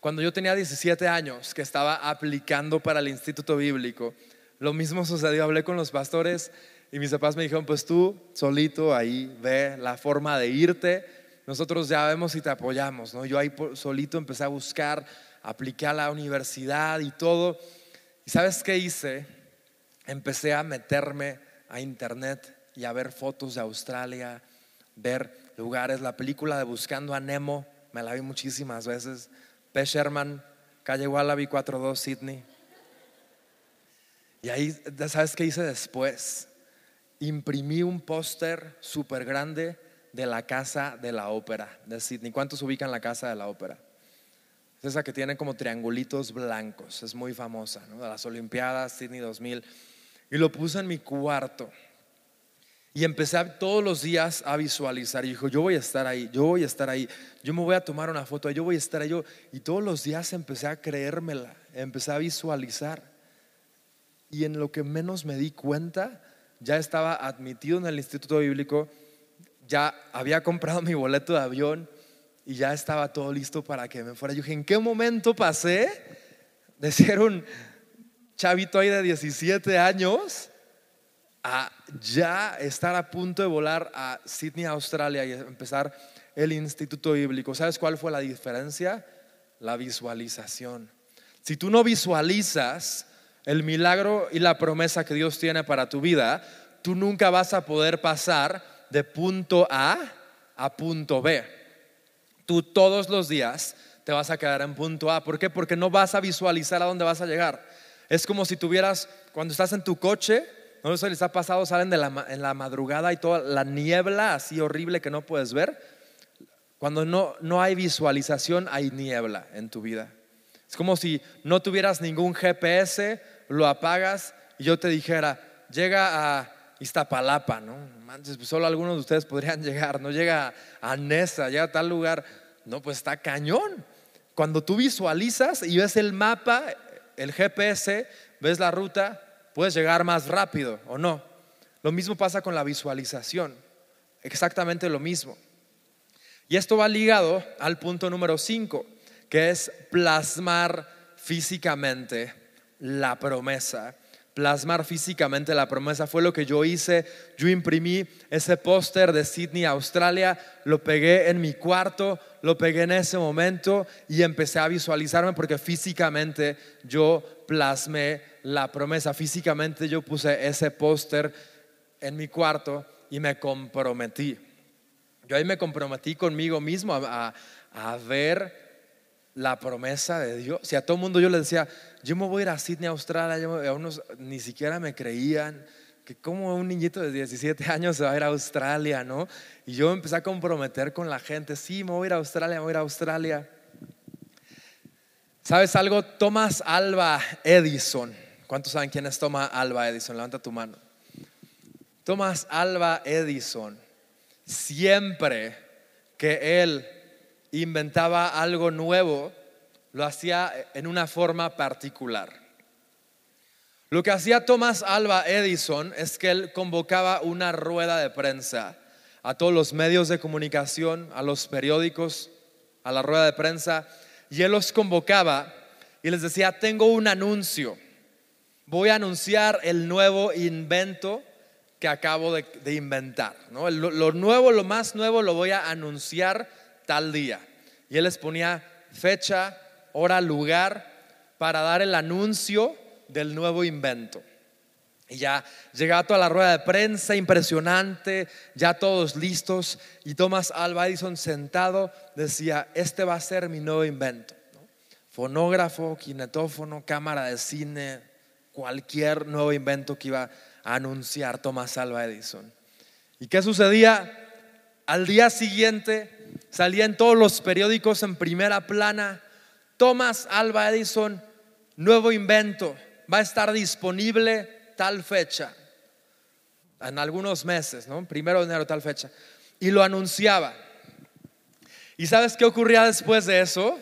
Cuando yo tenía 17 años, que estaba aplicando para el Instituto Bíblico, lo mismo sucedió, hablé con los pastores y mis papás me dijeron, pues tú solito ahí ve la forma de irte, nosotros ya vemos y te apoyamos, ¿no? Yo ahí solito empecé a buscar, apliqué a la universidad y todo. ¿Y sabes qué hice? Empecé a meterme a internet y a ver fotos de Australia, ver lugares, la película de Buscando a Nemo, me la vi muchísimas veces, P. Sherman, Calle Wallaby 42, Sydney. Y ahí, ¿sabes qué hice después? Imprimí un póster súper grande de la Casa de la Ópera de Sydney. ¿Cuántos ubican la Casa de la Ópera? Es esa que tiene como triangulitos blancos, es muy famosa, ¿no? de las Olimpiadas, Sydney 2000. Y lo puse en mi cuarto. Y empecé todos los días a visualizar. Y dijo, yo voy a estar ahí, yo voy a estar ahí, yo me voy a tomar una foto, yo voy a estar ahí. Yo. Y todos los días empecé a creérmela, empecé a visualizar y en lo que menos me di cuenta, ya estaba admitido en el Instituto Bíblico, ya había comprado mi boleto de avión y ya estaba todo listo para que me fuera. Yo dije, ¿en qué momento pasé de ser un chavito ahí de 17 años a ya estar a punto de volar a Sydney, Australia y empezar el Instituto Bíblico? ¿Sabes cuál fue la diferencia? La visualización. Si tú no visualizas, el milagro y la promesa que Dios tiene para tu vida, tú nunca vas a poder pasar de punto A a punto B. Tú todos los días te vas a quedar en punto A. ¿Por qué? Porque no vas a visualizar a dónde vas a llegar. Es como si tuvieras, cuando estás en tu coche, no sé si les ha pasado, salen de la, en la madrugada y toda la niebla así horrible que no puedes ver. Cuando no, no hay visualización, hay niebla en tu vida. Es como si no tuvieras ningún GPS, lo apagas y yo te dijera, llega a Iztapalapa, ¿no? Manches, pues solo algunos de ustedes podrían llegar, no llega a Nesa, llega a tal lugar, no, pues está cañón. Cuando tú visualizas y ves el mapa, el GPS, ves la ruta, puedes llegar más rápido o no. Lo mismo pasa con la visualización, exactamente lo mismo. Y esto va ligado al punto número 5, que es plasmar físicamente la promesa. Plasmar físicamente la promesa fue lo que yo hice. Yo imprimí ese póster de Sydney, Australia, lo pegué en mi cuarto, lo pegué en ese momento y empecé a visualizarme porque físicamente yo plasmé la promesa. Físicamente yo puse ese póster en mi cuarto y me comprometí. Yo ahí me comprometí conmigo mismo a, ver la promesa de Dios. Si a todo el mundo yo le decía, yo me voy a ir a Sydney, Australia, a unos ni siquiera me creían que como un niñito de 17 años se va a ir a Australia, ¿no? Y yo empecé a comprometer con la gente, sí, me voy a ir a Australia, me voy a ir a Australia. ¿Sabes algo? Thomas Alba Edison. ¿Cuántos saben quién es Thomas Alba Edison? Levanta tu mano. Thomas Alba Edison, siempre que él inventaba algo nuevo, lo hacía en una forma particular. Lo que hacía Thomas Alba Edison es que él convocaba una rueda de prensa a todos los medios de comunicación, a los periódicos, a la rueda de prensa, y él los convocaba y les decía, tengo un anuncio, voy a anunciar el nuevo invento que acabo de, inventar. ¿no? Lo, lo nuevo, lo más nuevo lo voy a anunciar tal día. Y él les ponía fecha, hora, lugar para dar el anuncio del nuevo invento. Y ya llegaba toda la rueda de prensa, impresionante, ya todos listos. Y Thomas Alva Edison sentado decía, este va a ser mi nuevo invento. Fonógrafo, kinetófono, cámara de cine, cualquier nuevo invento que iba a anunciar Thomas Alva Edison. ¿Y qué sucedía? Al día siguiente salía en todos los periódicos en primera plana, Thomas Alva Edison, nuevo invento, va a estar disponible tal fecha, en algunos meses, ¿no? Primero de enero tal fecha. Y lo anunciaba. ¿Y sabes qué ocurría después de eso?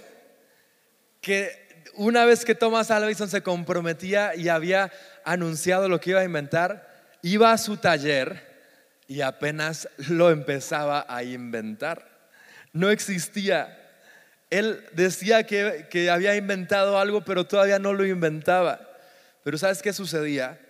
Que una vez que Thomas Alva se comprometía y había anunciado lo que iba a inventar, iba a su taller y apenas lo empezaba a inventar. No existía. Él decía que, que había inventado algo, pero todavía no lo inventaba. Pero ¿sabes qué sucedía?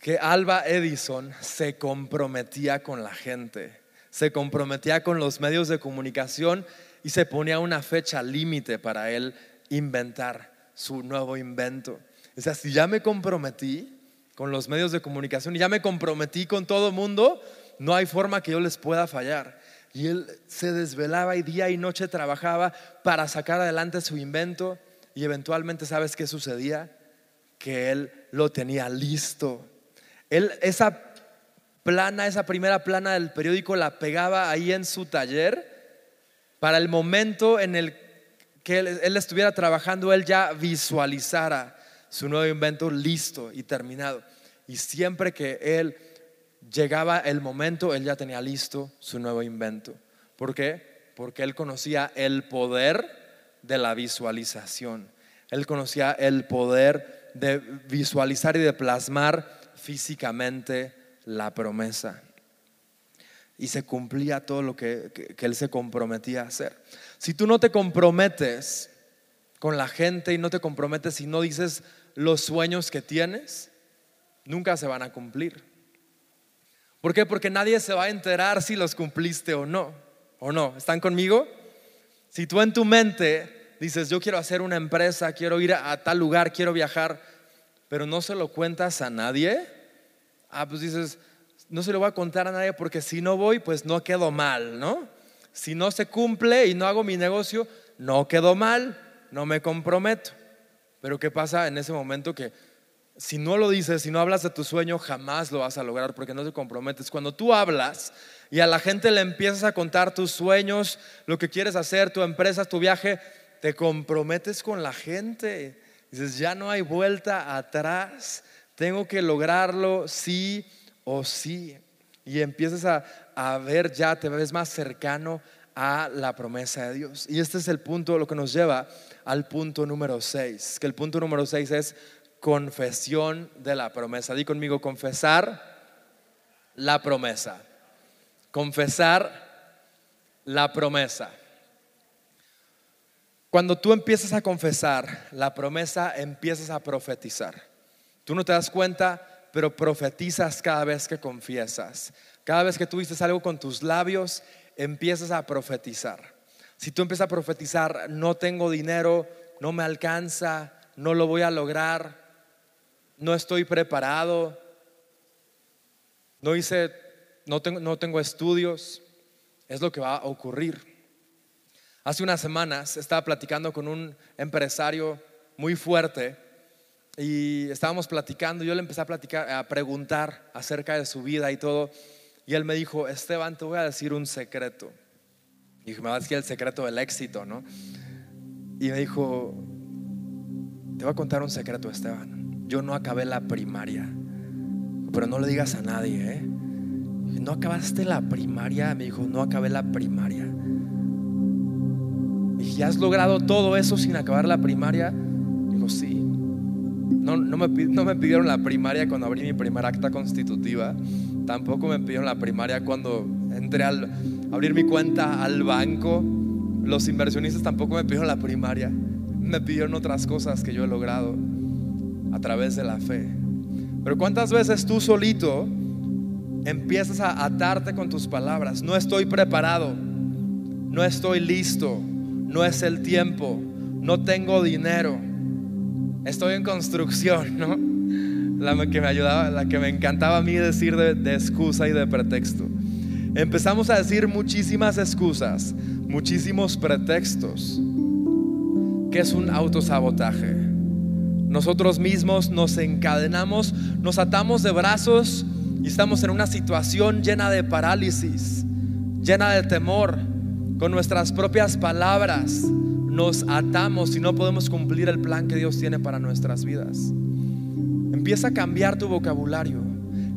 Que Alba Edison se comprometía con la gente, se comprometía con los medios de comunicación y se ponía una fecha límite para él inventar su nuevo invento. O sea, si ya me comprometí con los medios de comunicación y ya me comprometí con todo el mundo, no hay forma que yo les pueda fallar. Y él se desvelaba y día y noche trabajaba para sacar adelante su invento y eventualmente, ¿sabes qué sucedía? que él lo tenía listo. Él esa plana, esa primera plana del periódico la pegaba ahí en su taller para el momento en el que él, estuviera trabajando, él ya visualizara su nuevo invento listo y terminado. Y siempre que él llegaba el momento, él ya tenía listo su nuevo invento. ¿Por qué? Porque él conocía el poder de la visualización. Él conocía el poder de visualizar y de plasmar físicamente la promesa. Y se cumplía todo lo que, él se comprometía a hacer. Si tú no te comprometes con la gente y no te comprometes y no dices los sueños que tienes, nunca se van a cumplir. ¿Por qué? Porque nadie se va a enterar si los cumpliste o no. ¿O no? ¿Están conmigo? Si tú en tu mente dices, yo quiero hacer una empresa, quiero ir a, tal lugar, quiero viajar, pero no se lo cuentas a nadie, ah, pues dices, no se lo voy a contar a nadie porque si no voy, pues no quedo mal, ¿no? Si no se cumple y no hago mi negocio, no quedo mal, no me comprometo. Pero ¿qué pasa en ese momento que si no lo dices, si no hablas de tu sueño, jamás lo vas a lograr porque no te comprometes. Cuando tú hablas y a la gente le empiezas a contar tus sueños, lo que quieres hacer, tu empresa, tu viaje, te comprometes con la gente. Dices, ya no hay vuelta atrás, tengo que lograrlo sí o sí. Y empiezas a, a ver ya, te ves más cercano a la promesa de Dios. Y este es el punto, lo que nos lleva al punto número 6, que el punto número 6 es confesión de la promesa. Di conmigo, confesar la promesa. Confesar la promesa. Cuando tú empiezas a confesar la promesa, empiezas a profetizar. Tú no te das cuenta, pero profetizas cada vez que confiesas. Cada vez que tú dices algo con tus labios, empiezas a profetizar. Si tú empiezas a profetizar, no tengo dinero, no me alcanza, no lo voy a lograr, no estoy preparado, no hice, no tengo, no tengo estudios, es lo que va a ocurrir. Hace unas semanas estaba platicando con un empresario muy fuerte y estábamos platicando, yo le empecé a platicar, a preguntar acerca de su vida y todo, y él me dijo, Esteban, te voy a decir un secreto. Y me va a decir el secreto del éxito, ¿no? Y me dijo, te voy a contar un secreto, Esteban. Yo no acabé la primaria, pero no le digas a nadie, ¿eh? ¿No acabaste la primaria? Me dijo, no acabé la primaria. Y ¿ya has logrado todo eso sin acabar la primaria? Dijo, sí. No, no, me, pidieron la primaria cuando abrí mi primer acta constitutiva. Tampoco me pidieron la primaria cuando entré al abrir mi cuenta al banco. Los inversionistas tampoco me pidieron la primaria. Me pidieron otras cosas que yo he logrado a través de la fe. Pero ¿cuántas veces tú solito empiezas a atarte con tus palabras? No estoy preparado, no estoy listo, no es el tiempo, no tengo dinero, estoy en construcción, ¿no? La que me ayudaba, la que me encantaba a mí decir de, de excusa y de pretexto. Empezamos a decir muchísimas excusas, muchísimos pretextos, que es un autosabotaje. Nosotros mismos nos encadenamos, nos atamos de brazos y estamos en una situación llena de parálisis, llena de temor. Con nuestras propias palabras nos atamos y no podemos cumplir el plan que Dios tiene para nuestras vidas. Empieza a cambiar tu vocabulario.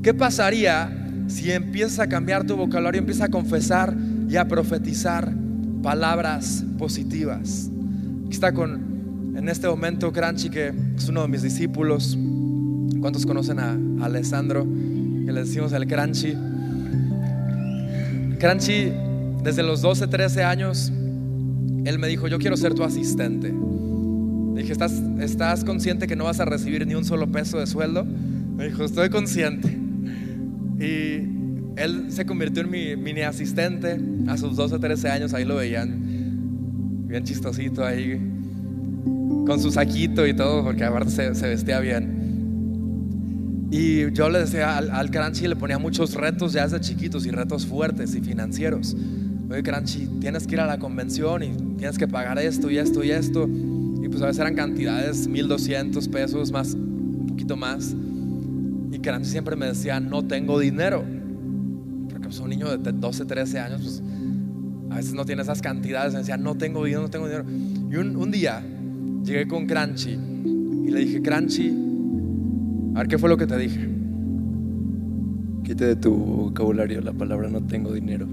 ¿Qué pasaría si empiezas a cambiar tu vocabulario, empieza a confesar y a profetizar palabras positivas? Aquí está con, en este momento, Cranchi, que es uno de mis discípulos. ¿Cuántos conocen a, Alessandro? Que le decimos el Cranchi. Cranchi, desde los 12, 13 años, él me dijo, yo quiero ser tu asistente. Le dije, ¿estás, ¿estás consciente que no vas a recibir ni un solo peso de sueldo? Me dijo, estoy consciente. Y él se convirtió en mi mini asistente a sus 12, 13 años, ahí lo veían, bien chistosito ahí, con su saquito y todo, porque aparte se, vestía bien. Y yo le decía al, al Crunchy, le ponía muchos retos ya desde chiquitos y retos fuertes y financieros. Oye, Crunchy, tienes que ir a la convención y tienes que pagar esto y esto y esto. Y pues a veces eran cantidades, 1200 pesos, más, un poquito más que siempre me decía, no tengo dinero. Porque pues, un niño de 12, 13 años, pues a veces no tiene esas cantidades. Me decía, no tengo dinero, no tengo dinero. Y un, día llegué con Crunchy y le dije, Crunchy, a ver qué fue lo que te dije. Quite de tu vocabulario la palabra no tengo dinero.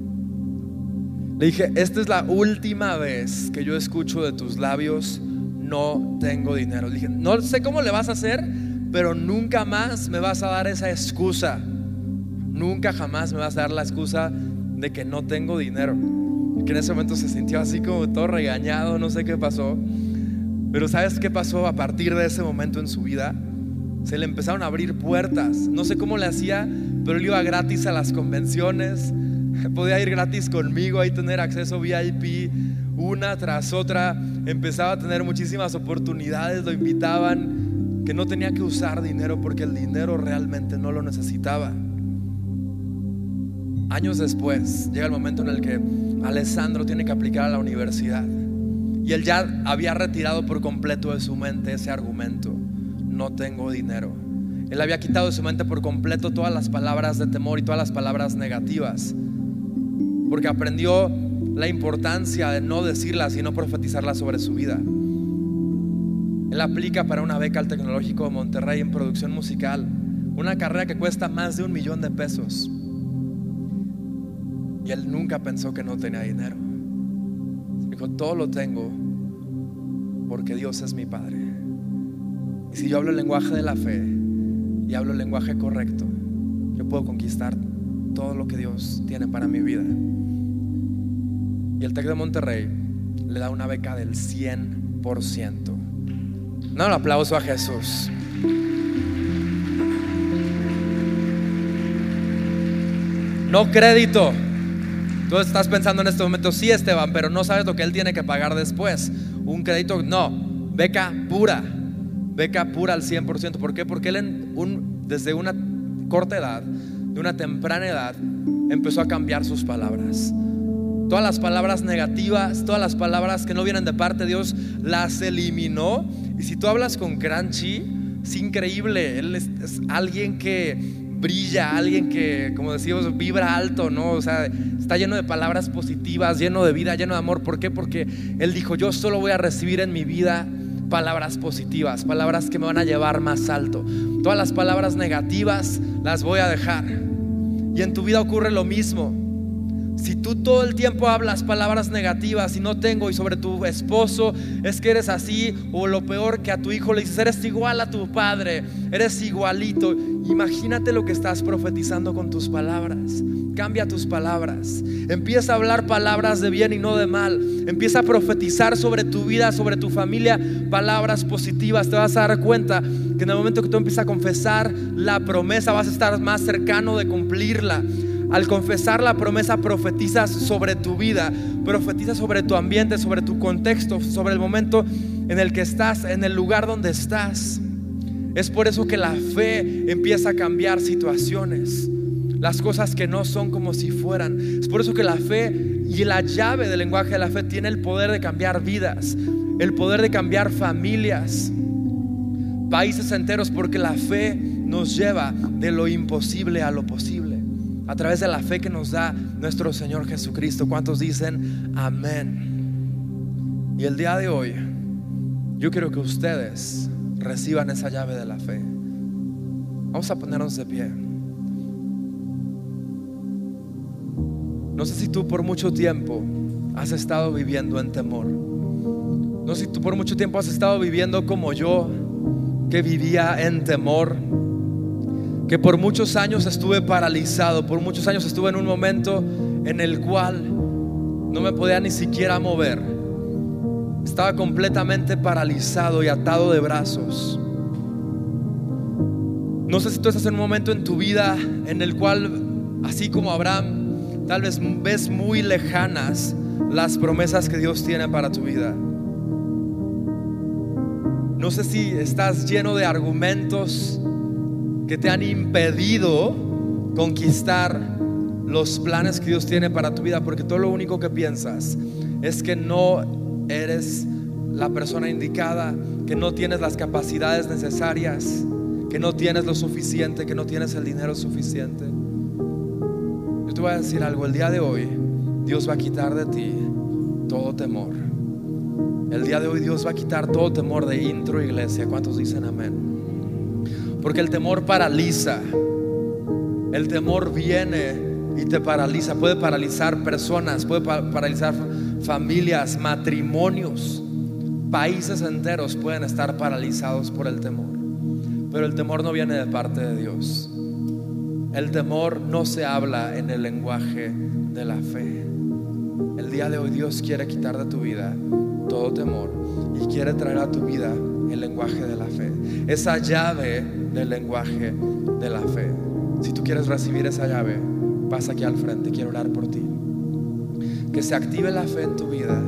Le dije, esta es la última vez que yo escucho de tus labios, no tengo dinero. Le dije, no sé cómo le vas a hacer, pero nunca más me vas a dar esa excusa. Nunca jamás me vas a dar la excusa de que no tengo dinero. Que en ese momento se sintió así como todo regañado, no sé qué pasó. Pero ¿sabes qué pasó a partir de ese momento en su vida? Se le empezaron a abrir puertas. No sé cómo le hacía, pero él iba gratis a las convenciones. Podía ir gratis conmigo, ahí tener acceso VIP una tras otra. Empezaba a tener muchísimas oportunidades, lo invitaban que no tenía que usar dinero porque el dinero realmente no lo necesitaba. Años después llega el momento en el que Alessandro tiene que aplicar a la universidad y él ya había retirado por completo de su mente ese argumento, no tengo dinero. Él había quitado de su mente por completo todas las palabras de temor y todas las palabras negativas, porque aprendió la importancia de no decirlas y no profetizarlas sobre su vida. Él aplica para una beca al Tecnológico de Monterrey en producción musical, una carrera que cuesta más de un millón de pesos. Y él nunca pensó que no tenía dinero. Todo lo tengo porque Dios es mi Padre. Y si yo hablo el lenguaje de la fe y hablo el lenguaje correcto, yo puedo conquistar todo lo que Dios tiene para mi vida. Y el TEC de Monterrey le da una beca del 100%. No, un aplauso a Jesús. No crédito. Tú estás pensando en este momento, sí, Esteban, pero no sabes lo que él tiene que pagar después. Un crédito, no. Beca pura. beca pura al 100%. ¿Por qué? Porque él desde una corta edad, de una temprana edad, empezó a cambiar sus palabras. Todas las palabras negativas, todas las palabras que no vienen de parte de Dios, las eliminó. Y si tú hablas con Crunchy, es increíble. Él es alguien que brilla, alguien que, como decimos, vibra alto, ¿no? O sea, está lleno de palabras positivas, lleno de vida, lleno de amor. ¿Por qué? Porque Él dijo, yo solo voy a recibir en mi vida palabras positivas, palabras que me van a llevar más alto. Todas las palabras negativas las voy a dejar. Y en tu vida ocurre lo mismo. Si tú todo el tiempo hablas palabras negativas y no tengo y sobre tu esposo es que eres así o lo peor que a tu hijo le dices, eres igual a tu padre, eres igualito. Imagínate lo que estás profetizando con tus palabras. Cambia tus palabras. Empieza a hablar palabras de bien y no de mal. Empieza a profetizar sobre tu vida, sobre tu familia, palabras positivas. Te vas a dar cuenta que en el momento que tú empiezas a confesar la promesa vas a estar más cercano de cumplirla. Al confesar la promesa, profetizas sobre tu vida, profetizas sobre tu ambiente, sobre tu contexto, sobre el momento en el que estás, en el lugar donde estás. Es por eso que la fe empieza a cambiar situaciones, las cosas que no son como si fueran. Es por eso que la fe y la llave del lenguaje de la fe tiene el poder de cambiar vidas, el poder de cambiar familias, países enteros, porque la fe nos lleva de lo imposible a lo posible a través de la fe que nos da nuestro Señor Jesucristo. ¿Cuántos dicen amén? Y el día de hoy, yo quiero que ustedes reciban esa llave de la fe. Vamos a ponernos de pie. No sé si tú por mucho tiempo has estado viviendo en temor. No sé si tú por mucho tiempo has estado viviendo como yo, que vivía en temor que por muchos años estuve paralizado, por muchos años estuve en un momento en el cual no me podía ni siquiera mover. Estaba completamente paralizado y atado de brazos. No sé si tú estás en un momento en tu vida en el cual, así como Abraham, tal vez ves muy lejanas las promesas que Dios tiene para tu vida. No sé si estás lleno de argumentos que te han impedido conquistar los planes que Dios tiene para tu vida, porque todo lo único que piensas es que no eres la persona indicada, que no tienes las capacidades necesarias, que no tienes lo suficiente, que no tienes el dinero suficiente. Yo te voy a decir algo, el día de hoy Dios va a quitar de ti todo temor. El día de hoy Dios va a quitar todo temor de intro iglesia. ¿Cuántos dicen amén? Porque el temor paraliza. El temor viene y te paraliza. Puede paralizar personas, puede paralizar familias, matrimonios. Países enteros pueden estar paralizados por el temor. Pero el temor no viene de parte de Dios. El temor no se habla en el lenguaje de la fe. El día de hoy Dios quiere quitar de tu vida todo temor y quiere traer a tu vida el lenguaje de la fe. Esa llave del lenguaje de la fe. Si tú quieres recibir esa llave, pasa aquí al frente, quiero orar por ti. Que se active la fe en tu vida,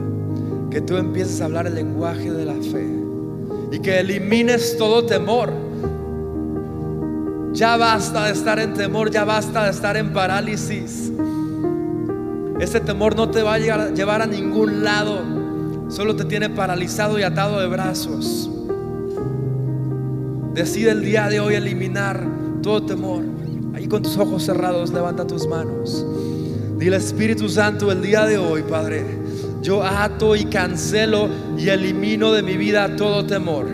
que tú empieces a hablar el lenguaje de la fe y que elimines todo temor. Ya basta de estar en temor, ya basta de estar en parálisis. Ese temor no te va a llevar a ningún lado, solo te tiene paralizado y atado de brazos. Decide el día de hoy eliminar todo temor. Ahí con tus ojos cerrados, levanta tus manos. Dile Espíritu Santo, el día de hoy, Padre, yo ato y cancelo y elimino de mi vida todo temor.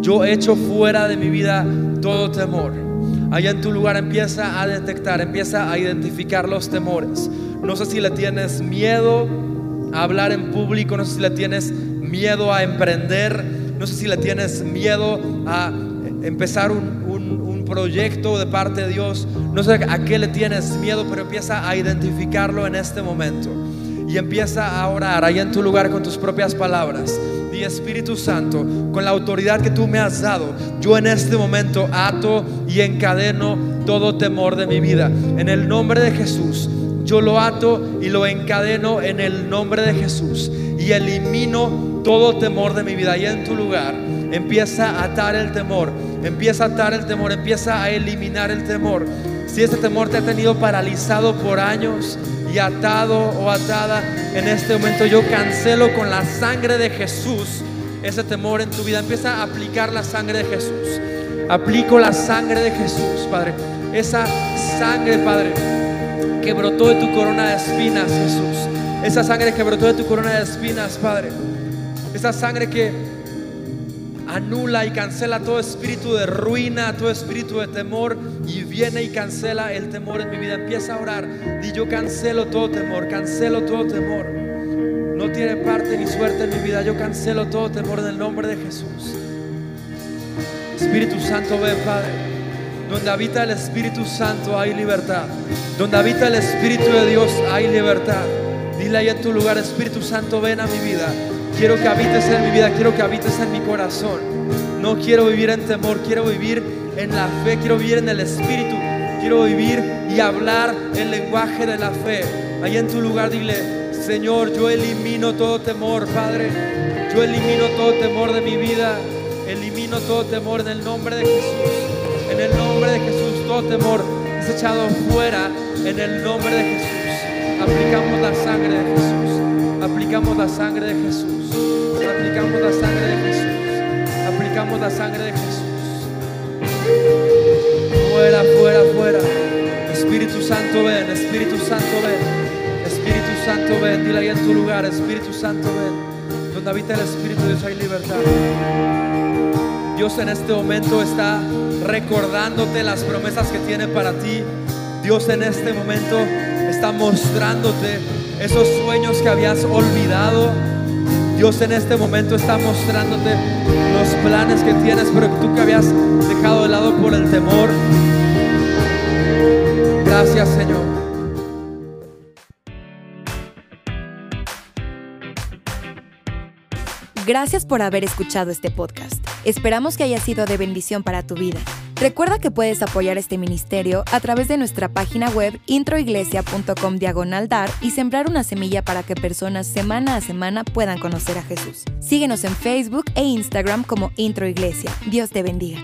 Yo echo fuera de mi vida todo temor. Allá en tu lugar empieza a detectar, empieza a identificar los temores. No sé si le tienes miedo a hablar en público, no sé si le tienes miedo a emprender, no sé si le tienes miedo a empezar un, proyecto de parte de Dios. No sé a qué le tienes miedo, pero empieza a identificarlo en este momento. Y empieza a orar ahí en tu lugar con tus propias palabras. Y Espíritu Santo, con la autoridad que tú me has dado, yo en este momento ato y encadeno todo temor de mi vida. En el nombre de Jesús, yo lo ato y lo encadeno en el nombre de Jesús. Y elimino todo temor de mi vida. Ahí en tu lugar empieza a atar el temor, empieza a atar el temor, empieza a eliminar el temor. Si ese temor te ha tenido paralizado por años y atado o atada, en este momento yo cancelo con la sangre de Jesús ese temor en tu vida. Empieza a aplicar la sangre de Jesús. Aplico la sangre de Jesús, Padre. Esa sangre, Padre, que brotó de tu corona de espinas, Jesús. Esa sangre que brotó de tu corona de espinas, Padre. Esa sangre que anula y cancela todo espíritu de ruina, todo espíritu de temor y viene y cancela el temor en mi vida. Empieza a orar y yo cancelo todo temor, cancelo todo temor. No tiene parte ni suerte en mi vida. Yo cancelo todo temor en el nombre de Jesús. Espíritu Santo, ven, Padre. Donde habita el Espíritu Santo hay libertad. Donde habita el Espíritu de Dios hay libertad. Dile ahí en tu lugar, Espíritu Santo, ven a mi vida. Quiero que habites en mi vida, quiero que habites en mi corazón. No quiero vivir en temor, quiero vivir en la fe, quiero vivir en el Espíritu. Quiero vivir y hablar el lenguaje de la fe. Ahí en tu lugar, dile, Señor, yo elimino todo temor, Padre. Yo elimino todo temor de mi vida. Elimino todo temor en el nombre de Jesús. En el nombre de Jesús, todo temor es echado fuera en el nombre de Jesús. Aplicamos la sangre de Jesús. Aplicamos la sangre de Jesús. Aplicamos la sangre de Jesús. Aplicamos la sangre de Jesús. Fuera, fuera, fuera. Espíritu Santo ven, Espíritu Santo ven. Espíritu Santo ven, dile ahí en tu lugar, Espíritu Santo ven. Donde habita el Espíritu de Dios hay libertad. Dios en este momento está recordándote las promesas que tiene para ti. Dios en este momento está mostrándote esos sueños que habías olvidado. Dios en este momento está mostrándote los planes que tienes, pero tú que habías dejado de lado por el temor. Gracias, Señor. Gracias por haber escuchado este podcast. Esperamos que haya sido de bendición para tu vida. Recuerda que puedes apoyar este ministerio a través de nuestra página web introiglesia.com diagonal dar y sembrar una semilla para que personas semana a semana puedan conocer a Jesús. Síguenos en Facebook e Instagram como Introiglesia. Dios te bendiga.